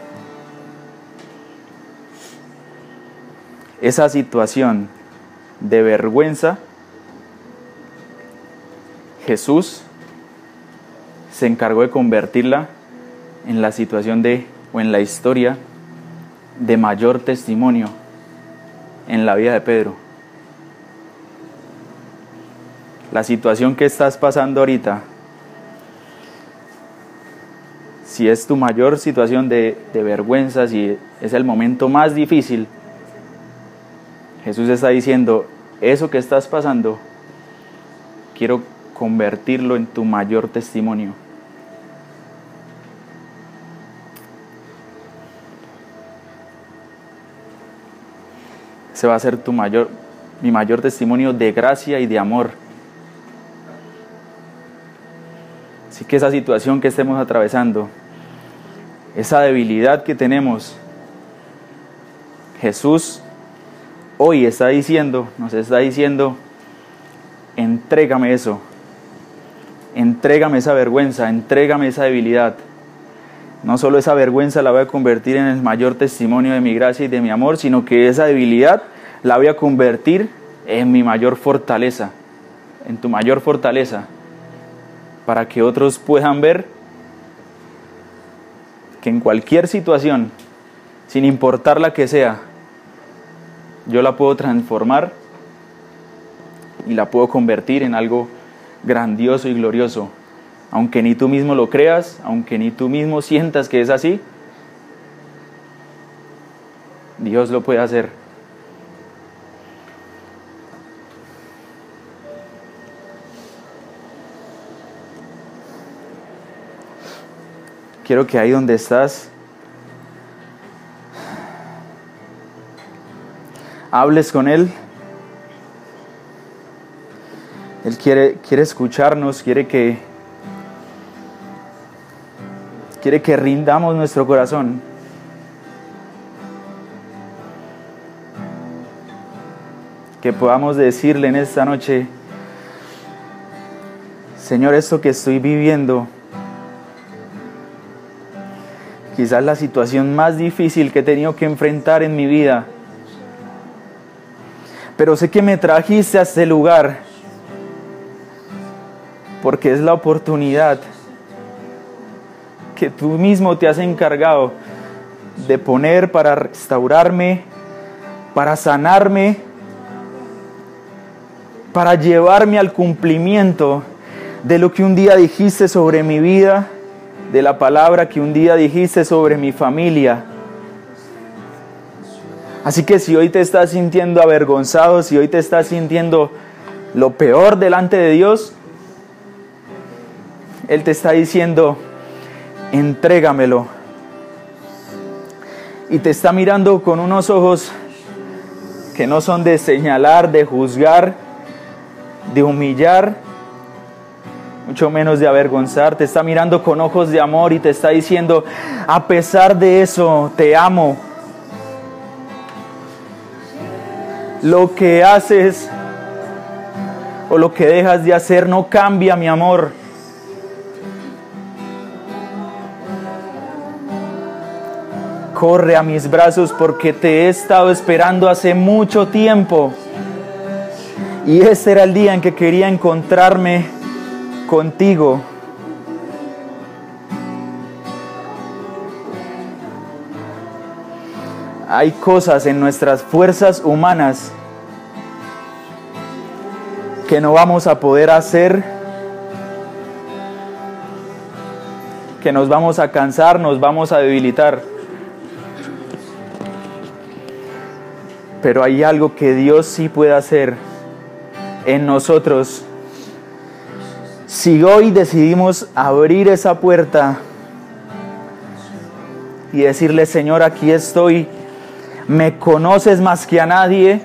Esa situación de vergüenza Jesús se encargó de convertirla en la situación de o en la historia de mayor testimonio en la vida de Pedro. La situación que estás pasando ahorita, si es tu mayor situación de, de vergüenza, si es el momento más difícil, Jesús está diciendo, eso que estás pasando, quiero convertirlo en tu mayor testimonio. Ese va a ser tu mayor, mi mayor testimonio de gracia y de amor. Así que esa situación que estemos atravesando, esa debilidad que tenemos, Jesús hoy está diciendo, nos está diciendo, entrégame eso, entrégame esa vergüenza, entrégame esa debilidad. No solo esa vergüenza la voy a convertir en el mayor testimonio de mi gracia y de mi amor, sino que esa debilidad la voy a convertir en mi mayor fortaleza, en tu mayor fortaleza, para que otros puedan ver que en cualquier situación, sin importar la que sea, yo la puedo transformar y la puedo convertir en algo grandioso y glorioso. Aunque ni tú mismo lo creas, aunque ni tú mismo sientas que es así, Dios lo puede hacer. Quiero que ahí donde estás, hables con Él. Él quiere, quiere escucharnos, quiere que, quiere que rindamos nuestro corazón. Que podamos decirle en esta noche, Señor, esto que estoy viviendo, quizás la situación más difícil que he tenido que enfrentar en mi vida, pero sé que me trajiste a este lugar porque es la oportunidad que tú mismo te has encargado de poner para restaurarme, para sanarme, para llevarme al cumplimiento de lo que un día dijiste sobre mi vida, de la palabra que un día dijiste sobre mi familia. Así que si hoy te estás sintiendo avergonzado, si hoy te estás sintiendo lo peor delante de Dios, Él te está diciendo, entrégamelo. Y te está mirando con unos ojos que no son de señalar, de juzgar, de humillar, mucho menos de avergonzar. Te está mirando con ojos de amor y te está diciendo, a pesar de eso, te amo. Lo que haces o lo que dejas de hacer no cambia, mi amor. Corre a mis brazos porque te he estado esperando hace mucho tiempo. Y este era el día en que quería encontrarme contigo. Hay cosas en nuestras fuerzas humanas que no vamos a poder hacer, que nos vamos a cansar, nos vamos a debilitar. Pero hay algo que Dios sí puede hacer en nosotros. Si hoy decidimos abrir esa puerta y decirle, Señor, aquí estoy, me conoces más que a nadie,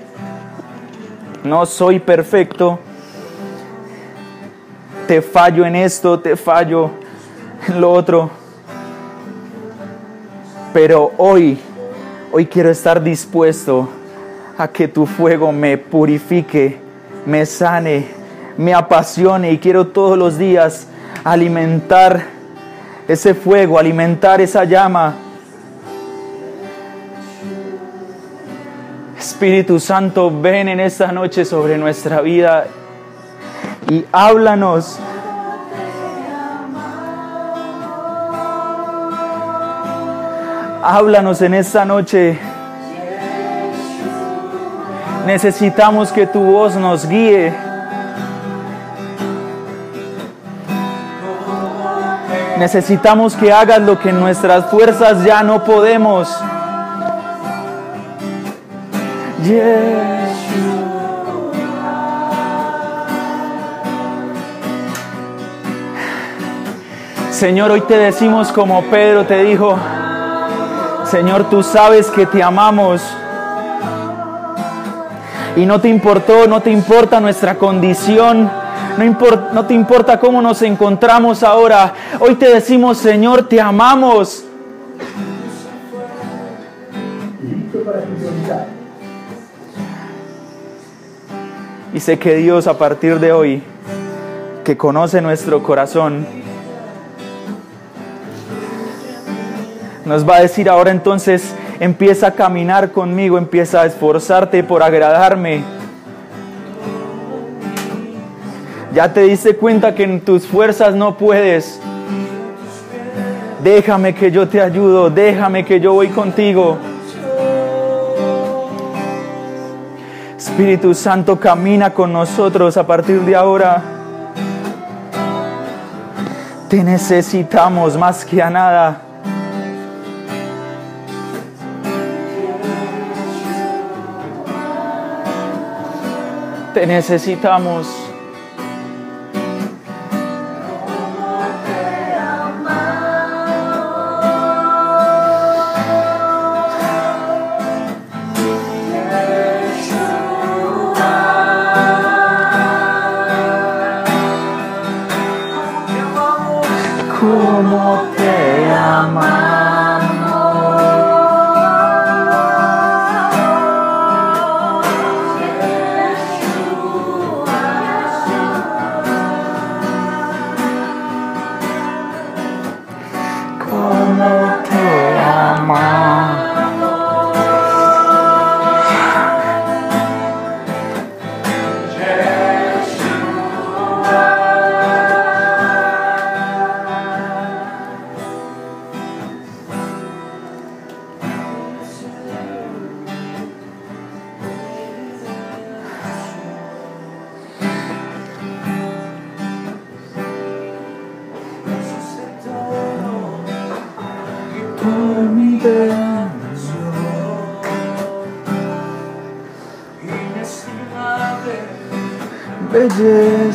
no soy perfecto, te fallo en esto, te fallo en lo otro, pero hoy, hoy quiero estar dispuesto a que tu fuego me purifique, me sane, me apasione y quiero todos los días alimentar ese fuego, alimentar esa llama. Espíritu Santo, ven en esta noche sobre nuestra vida y háblanos. Háblanos en esta noche. Necesitamos que tu voz nos guíe. Necesitamos que hagas lo que nuestras fuerzas ya no podemos. Señor, hoy te decimos como Pedro te dijo, Señor, tú sabes que te amamos. Y no te importó, no te importa nuestra condición, no, no te importa cómo nos encontramos ahora. Hoy te decimos, Señor, te amamos. Y sé que Dios a partir de hoy, que conoce nuestro corazón, nos va a decir ahora entonces, empieza a caminar conmigo, empieza a esforzarte por agradarme. Ya te diste cuenta que en tus fuerzas no puedes. Déjame que yo te ayudo, déjame que yo voy contigo. Espíritu Santo, camina con nosotros a partir de ahora. Te necesitamos más que a nada. Necesitamos.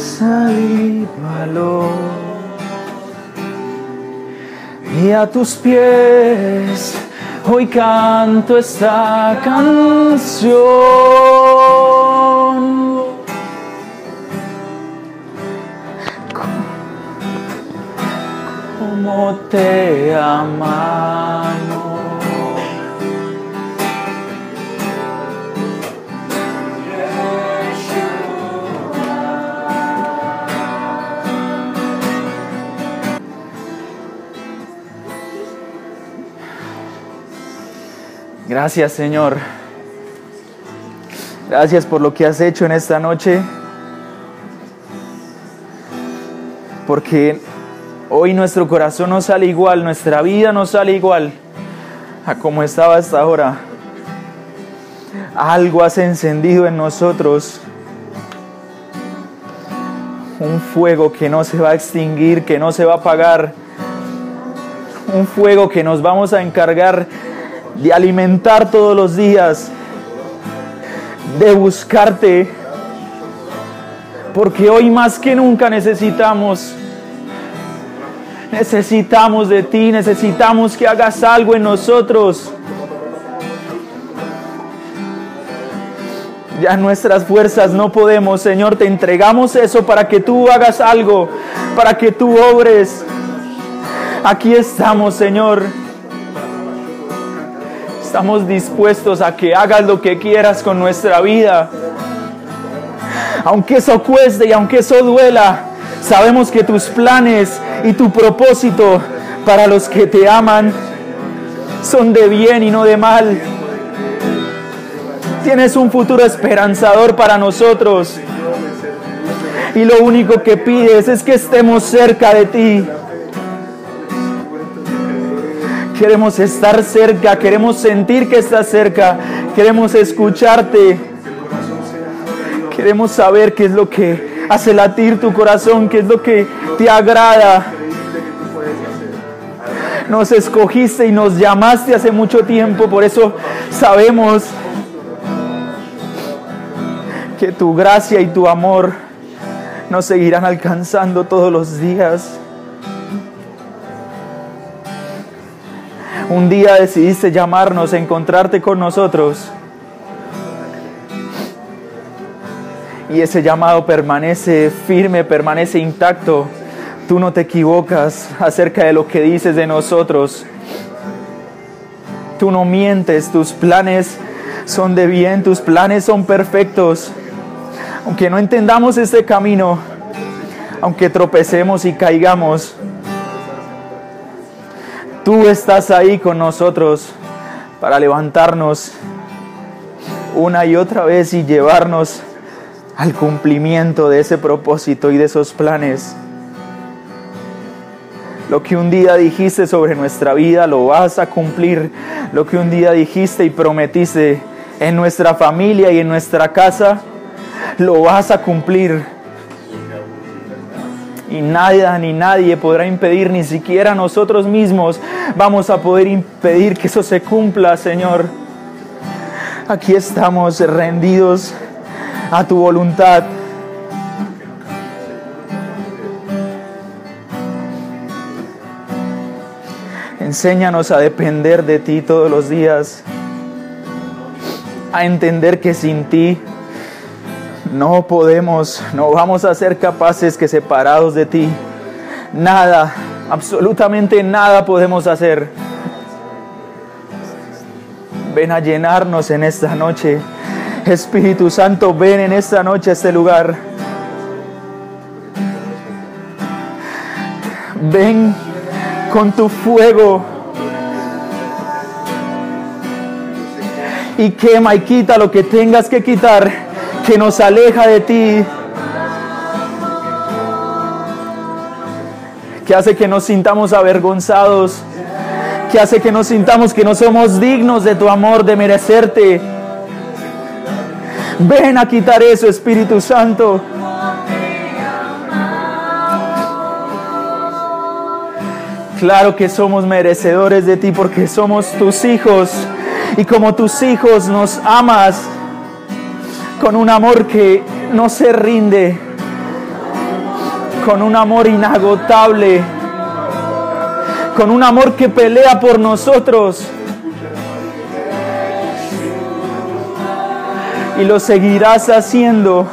Y valor. Y a tus pies hoy canto esta canción. Como te amamos. Gracias Señor. Gracias por lo que has hecho en esta noche. Porque hoy nuestro corazón no sale igual, nuestra vida no sale igual a como estaba hasta ahora. Algo has encendido en nosotros. Un fuego que no se va a extinguir, que no se va a apagar. Un fuego que nos vamos a encargar de alimentar todos los días, de buscarte, porque hoy más que nunca necesitamos, necesitamos de ti, necesitamos que hagas algo en nosotros. Ya nuestras fuerzas no podemos, Señor, te entregamos eso para que tú hagas algo, para que tú obres. Aquí estamos, Señor. Estamos dispuestos a que hagas lo que quieras con nuestra vida. Aunque eso cueste y aunque eso duela, sabemos que tus planes y tu propósito para los que te aman son de bien y no de mal. Tienes un futuro esperanzador para nosotros. Y lo único que pides es que estemos cerca de ti. Queremos estar cerca, queremos sentir que estás cerca, queremos escucharte. Queremos saber qué es lo que hace latir tu corazón, qué es lo que te agrada. Nos escogiste y nos llamaste hace mucho tiempo, por eso sabemos que tu gracia y tu amor nos seguirán alcanzando todos los días. Un día decidiste llamarnos, encontrarte con nosotros. Y ese llamado permanece firme, permanece intacto. Tú no te equivocas acerca de lo que dices de nosotros. Tú no mientes, tus planes son de bien, tus planes son perfectos. Aunque no entendamos este camino, aunque tropecemos y caigamos, tú estás ahí con nosotros para levantarnos una y otra vez y llevarnos al cumplimiento de ese propósito y de esos planes. Lo que un día dijiste sobre nuestra vida lo vas a cumplir. Lo que un día dijiste y prometiste en nuestra familia y en nuestra casa, lo vas a cumplir. Y nada ni nadie podrá impedir, ni siquiera nosotros mismos vamos a poder impedir que eso se cumpla, Señor. Aquí estamos rendidos a tu voluntad. Enséñanos a depender de ti todos los días, a entender que sin ti no podemos, no vamos a ser capaces que separados de ti, nada, absolutamente nada podemos hacer. Ven a llenarnos en esta noche. Espíritu Santo, ven en esta noche a este lugar. Ven con tu fuego y quema y quita lo que tengas que quitar que nos aleja de ti, que hace que nos sintamos avergonzados, que hace que nos sintamos que no somos dignos de tu amor, de merecerte. Ven a quitar eso, Espíritu Santo. Claro que somos merecedores de ti porque somos tus hijos y como tus hijos nos amas con un amor que no se rinde, con un amor inagotable, con un amor que pelea por nosotros. Y lo seguirás haciendo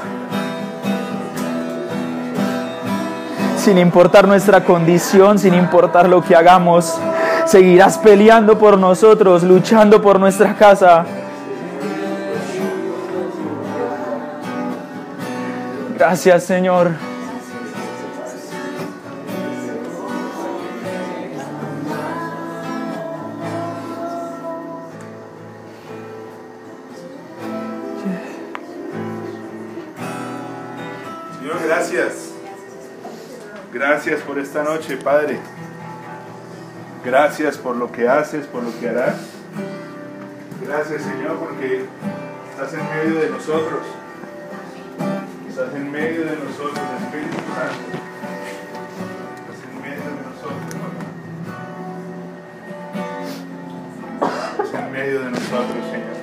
sin importar nuestra condición, sin importar lo que hagamos. Seguirás peleando por nosotros, luchando por nuestra casa. Gracias Señor. Señor, gracias. Gracias por esta noche, Padre. Gracias por lo que haces, por lo que harás. Gracias, Señor, porque estás en medio de nosotros. Estás en medio de nosotros, Espíritu Santo. Estás en medio de nosotros, papá. Estás en medio de nosotros, Señor.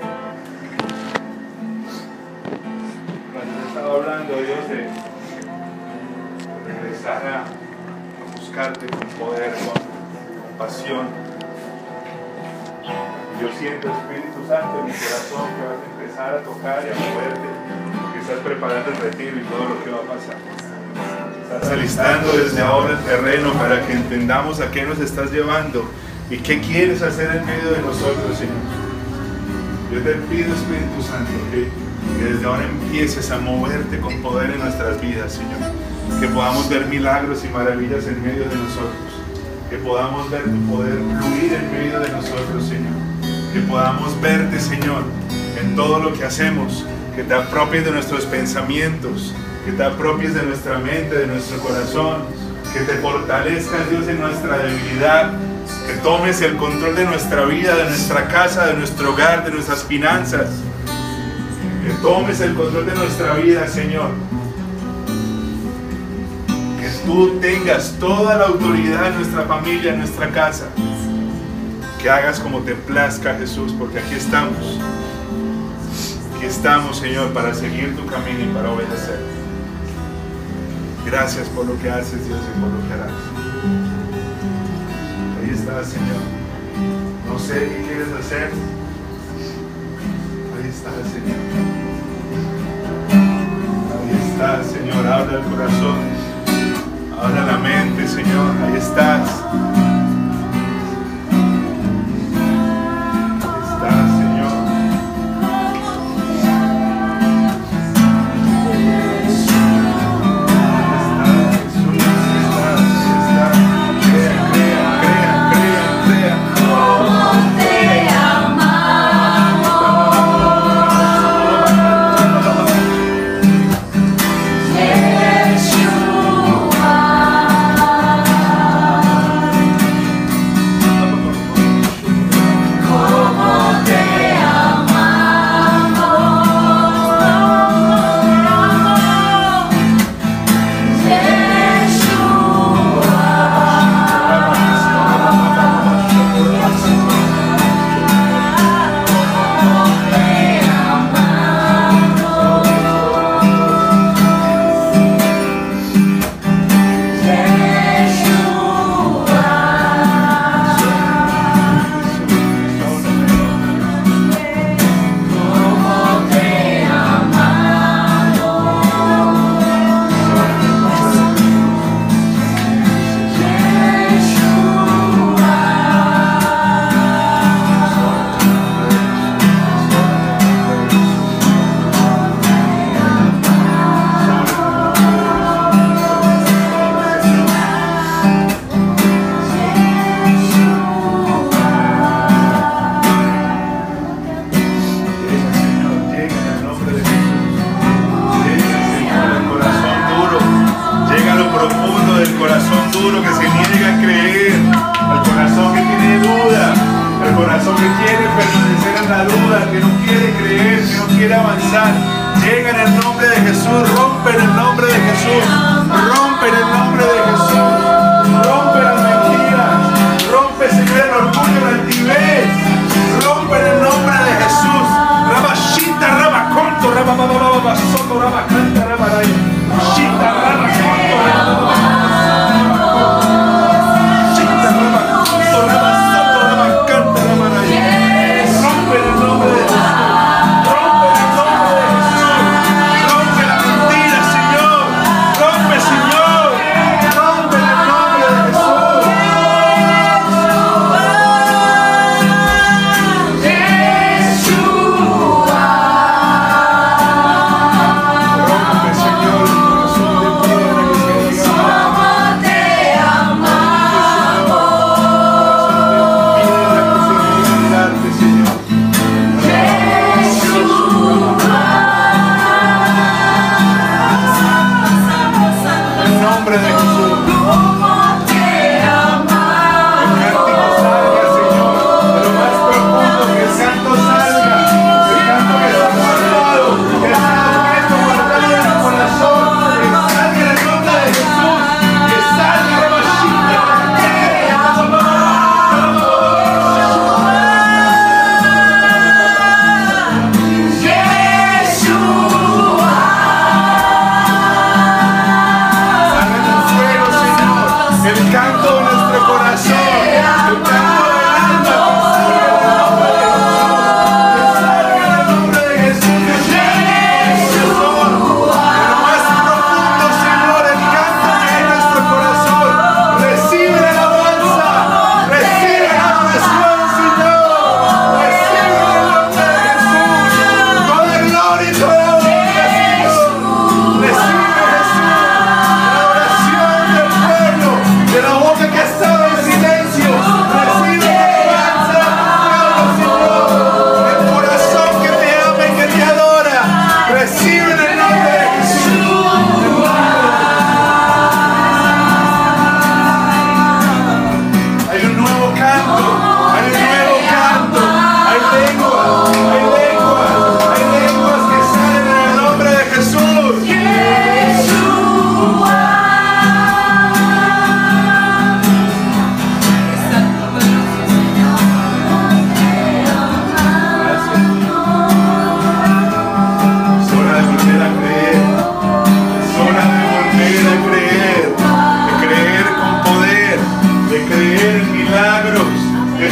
Cuando estaba hablando, Dios, de regresar a, a buscarte con poder, con, con pasión. Yo siento, Espíritu Santo, en mi corazón que vas a empezar a tocar y a moverte estás preparando el retiro y todo lo que va a pasar. Estás alistando desde ahora el terreno para que entendamos a qué nos estás llevando y qué quieres hacer en medio de nosotros, Señor. Yo te pido, Espíritu Santo, que, desde ahora empieces a moverte con poder en nuestras vidas, Señor. Que podamos ver milagros y maravillas en medio de nosotros. Que podamos ver tu poder fluir en medio de nosotros, Señor. Que podamos verte, Señor, en todo lo que hacemos que te apropies de nuestros pensamientos, que te apropies de nuestra mente, de nuestro corazón, que te fortalezcas, Dios, en nuestra debilidad, Que tomes el control de nuestra vida, de nuestra casa, de nuestro hogar, de nuestras finanzas. Que tomes el control de nuestra vida, Señor. Que tú tengas toda la autoridad en nuestra familia, en nuestra casa. Que hagas como te plazca, Jesús, porque aquí estamos. Estamos, Señor, para seguir tu camino y para obedecer. Gracias por lo que haces, Dios, y por lo que harás. Ahí está, Señor. No sé qué quieres hacer. Ahí está, Señor. Ahí está, Señor. Habla el corazón. Habla la mente, Señor. Ahí estás.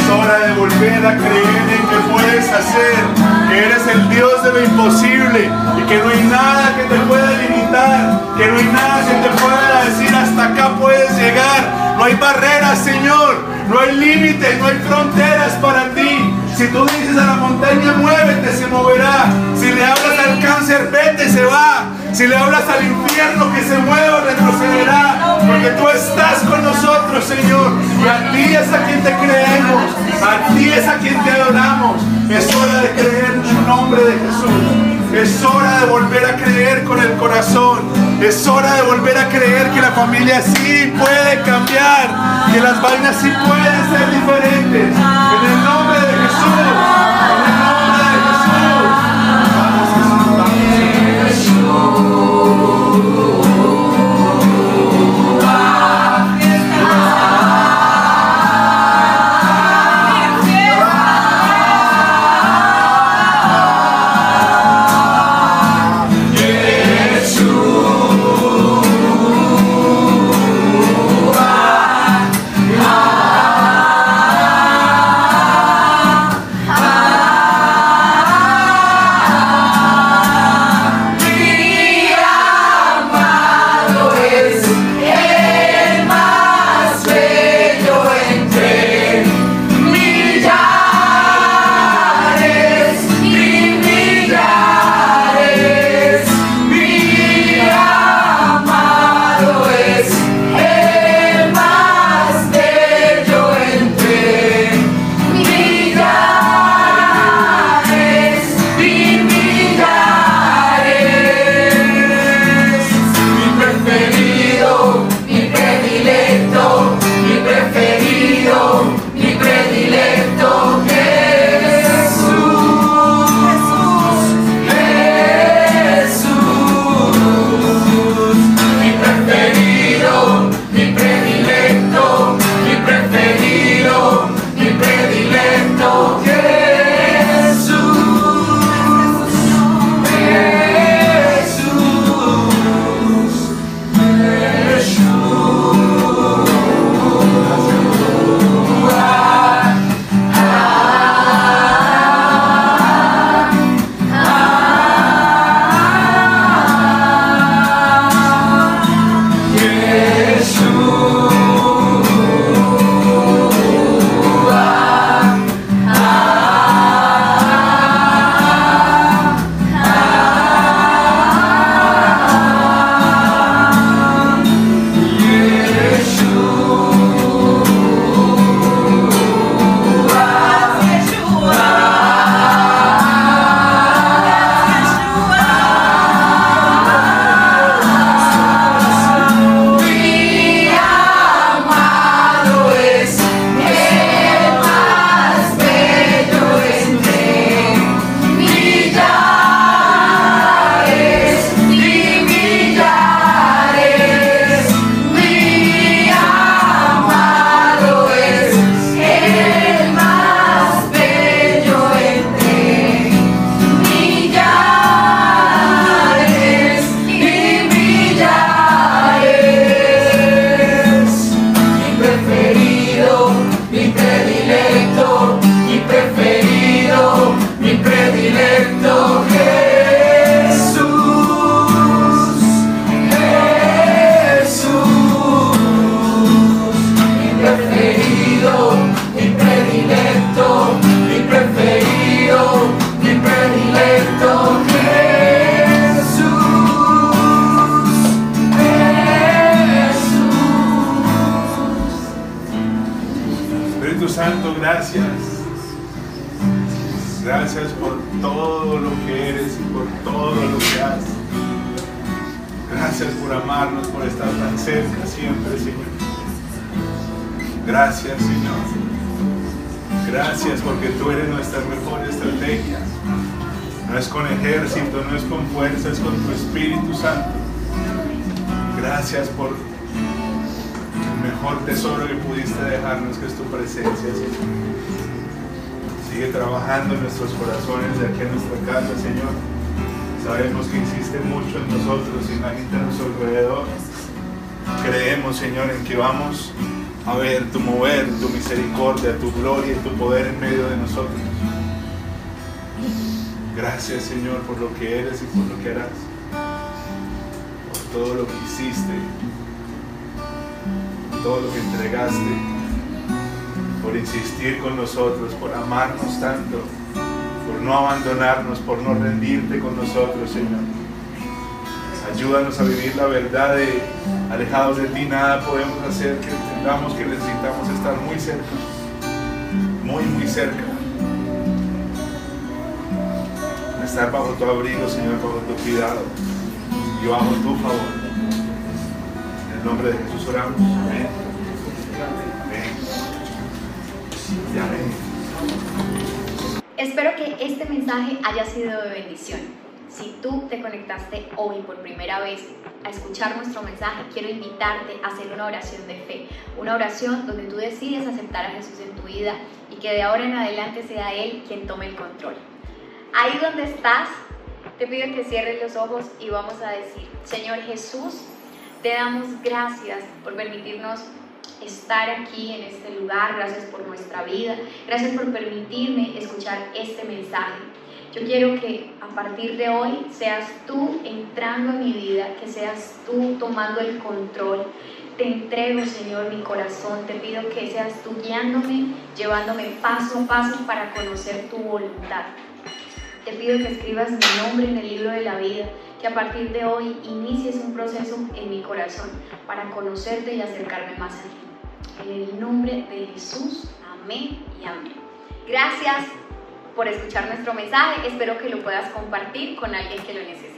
Es hora de volver a creer en que puedes hacer, que eres el Dios de lo imposible y que no hay nada que te pueda limitar, que no hay nada que te pueda decir hasta acá puedes llegar. No hay barreras, Señor, no hay límites, no hay fronteras para ti. Si tú dices a la montaña, muévete, se moverá. Si le hablas al cáncer, vete, se va. Si le hablas al infierno, que se mueva, retrocederá. Porque tú estás con nosotros, Señor. Y a ti es a quien te creemos. A ti es a quien te adoramos. Es hora de creer en el nombre de Jesús. Es hora de volver a creer con el corazón. Es hora de volver a creer que la familia sí puede cambiar. Que las vainas sí pueden ser diferentes. En el nombre de Jesús. Corazones de aquí a nuestra casa, Señor. Sabemos que hiciste mucho en nosotros y la gente a nuestro alrededor. Creemos, Señor, en que vamos a ver tu mover, tu misericordia, tu gloria y tu poder en medio de nosotros. Gracias, Señor, por lo que eres y por lo que harás. Por todo lo que hiciste, todo lo que entregaste por insistir con nosotros, por amarnos tanto, no abandonarnos, por no rendirte con nosotros, Señor. Ayúdanos a vivir la verdad de alejados de ti, nada podemos hacer, que entendamos que necesitamos estar muy cerca, muy, muy cerca. Estar bajo tu abrigo, Señor, bajo tu cuidado y bajo tu favor. En el nombre de Jesús oramos. Amén. Amén. Y amén. Espero que este mensaje haya sido de bendición. Si tú te conectaste hoy por primera vez a escuchar nuestro mensaje, quiero invitarte a hacer una oración de fe, una oración donde tú decides aceptar a Jesús en tu vida y que de ahora en adelante sea Él quien tome el control. Ahí donde estás, te pido que cierres los ojos y vamos a decir, Señor Jesús, te damos gracias por permitirnos estar aquí en este lugar, gracias por nuestra vida, gracias por permitirme escuchar este mensaje. Yo quiero que a partir de hoy seas tú entrando en mi vida, que seas tú tomando el control. Te entrego, Señor, mi corazón. Te pido que seas tú guiándome, llevándome paso a paso para conocer tu voluntad. Te pido que escribas mi nombre en el libro de la vida, que a partir de hoy inicies un proceso en mi corazón para conocerte y acercarme más a ti. En el nombre de Jesús, amén y amén. Gracias por escuchar nuestro mensaje. Espero que lo puedas compartir con alguien que lo necesite.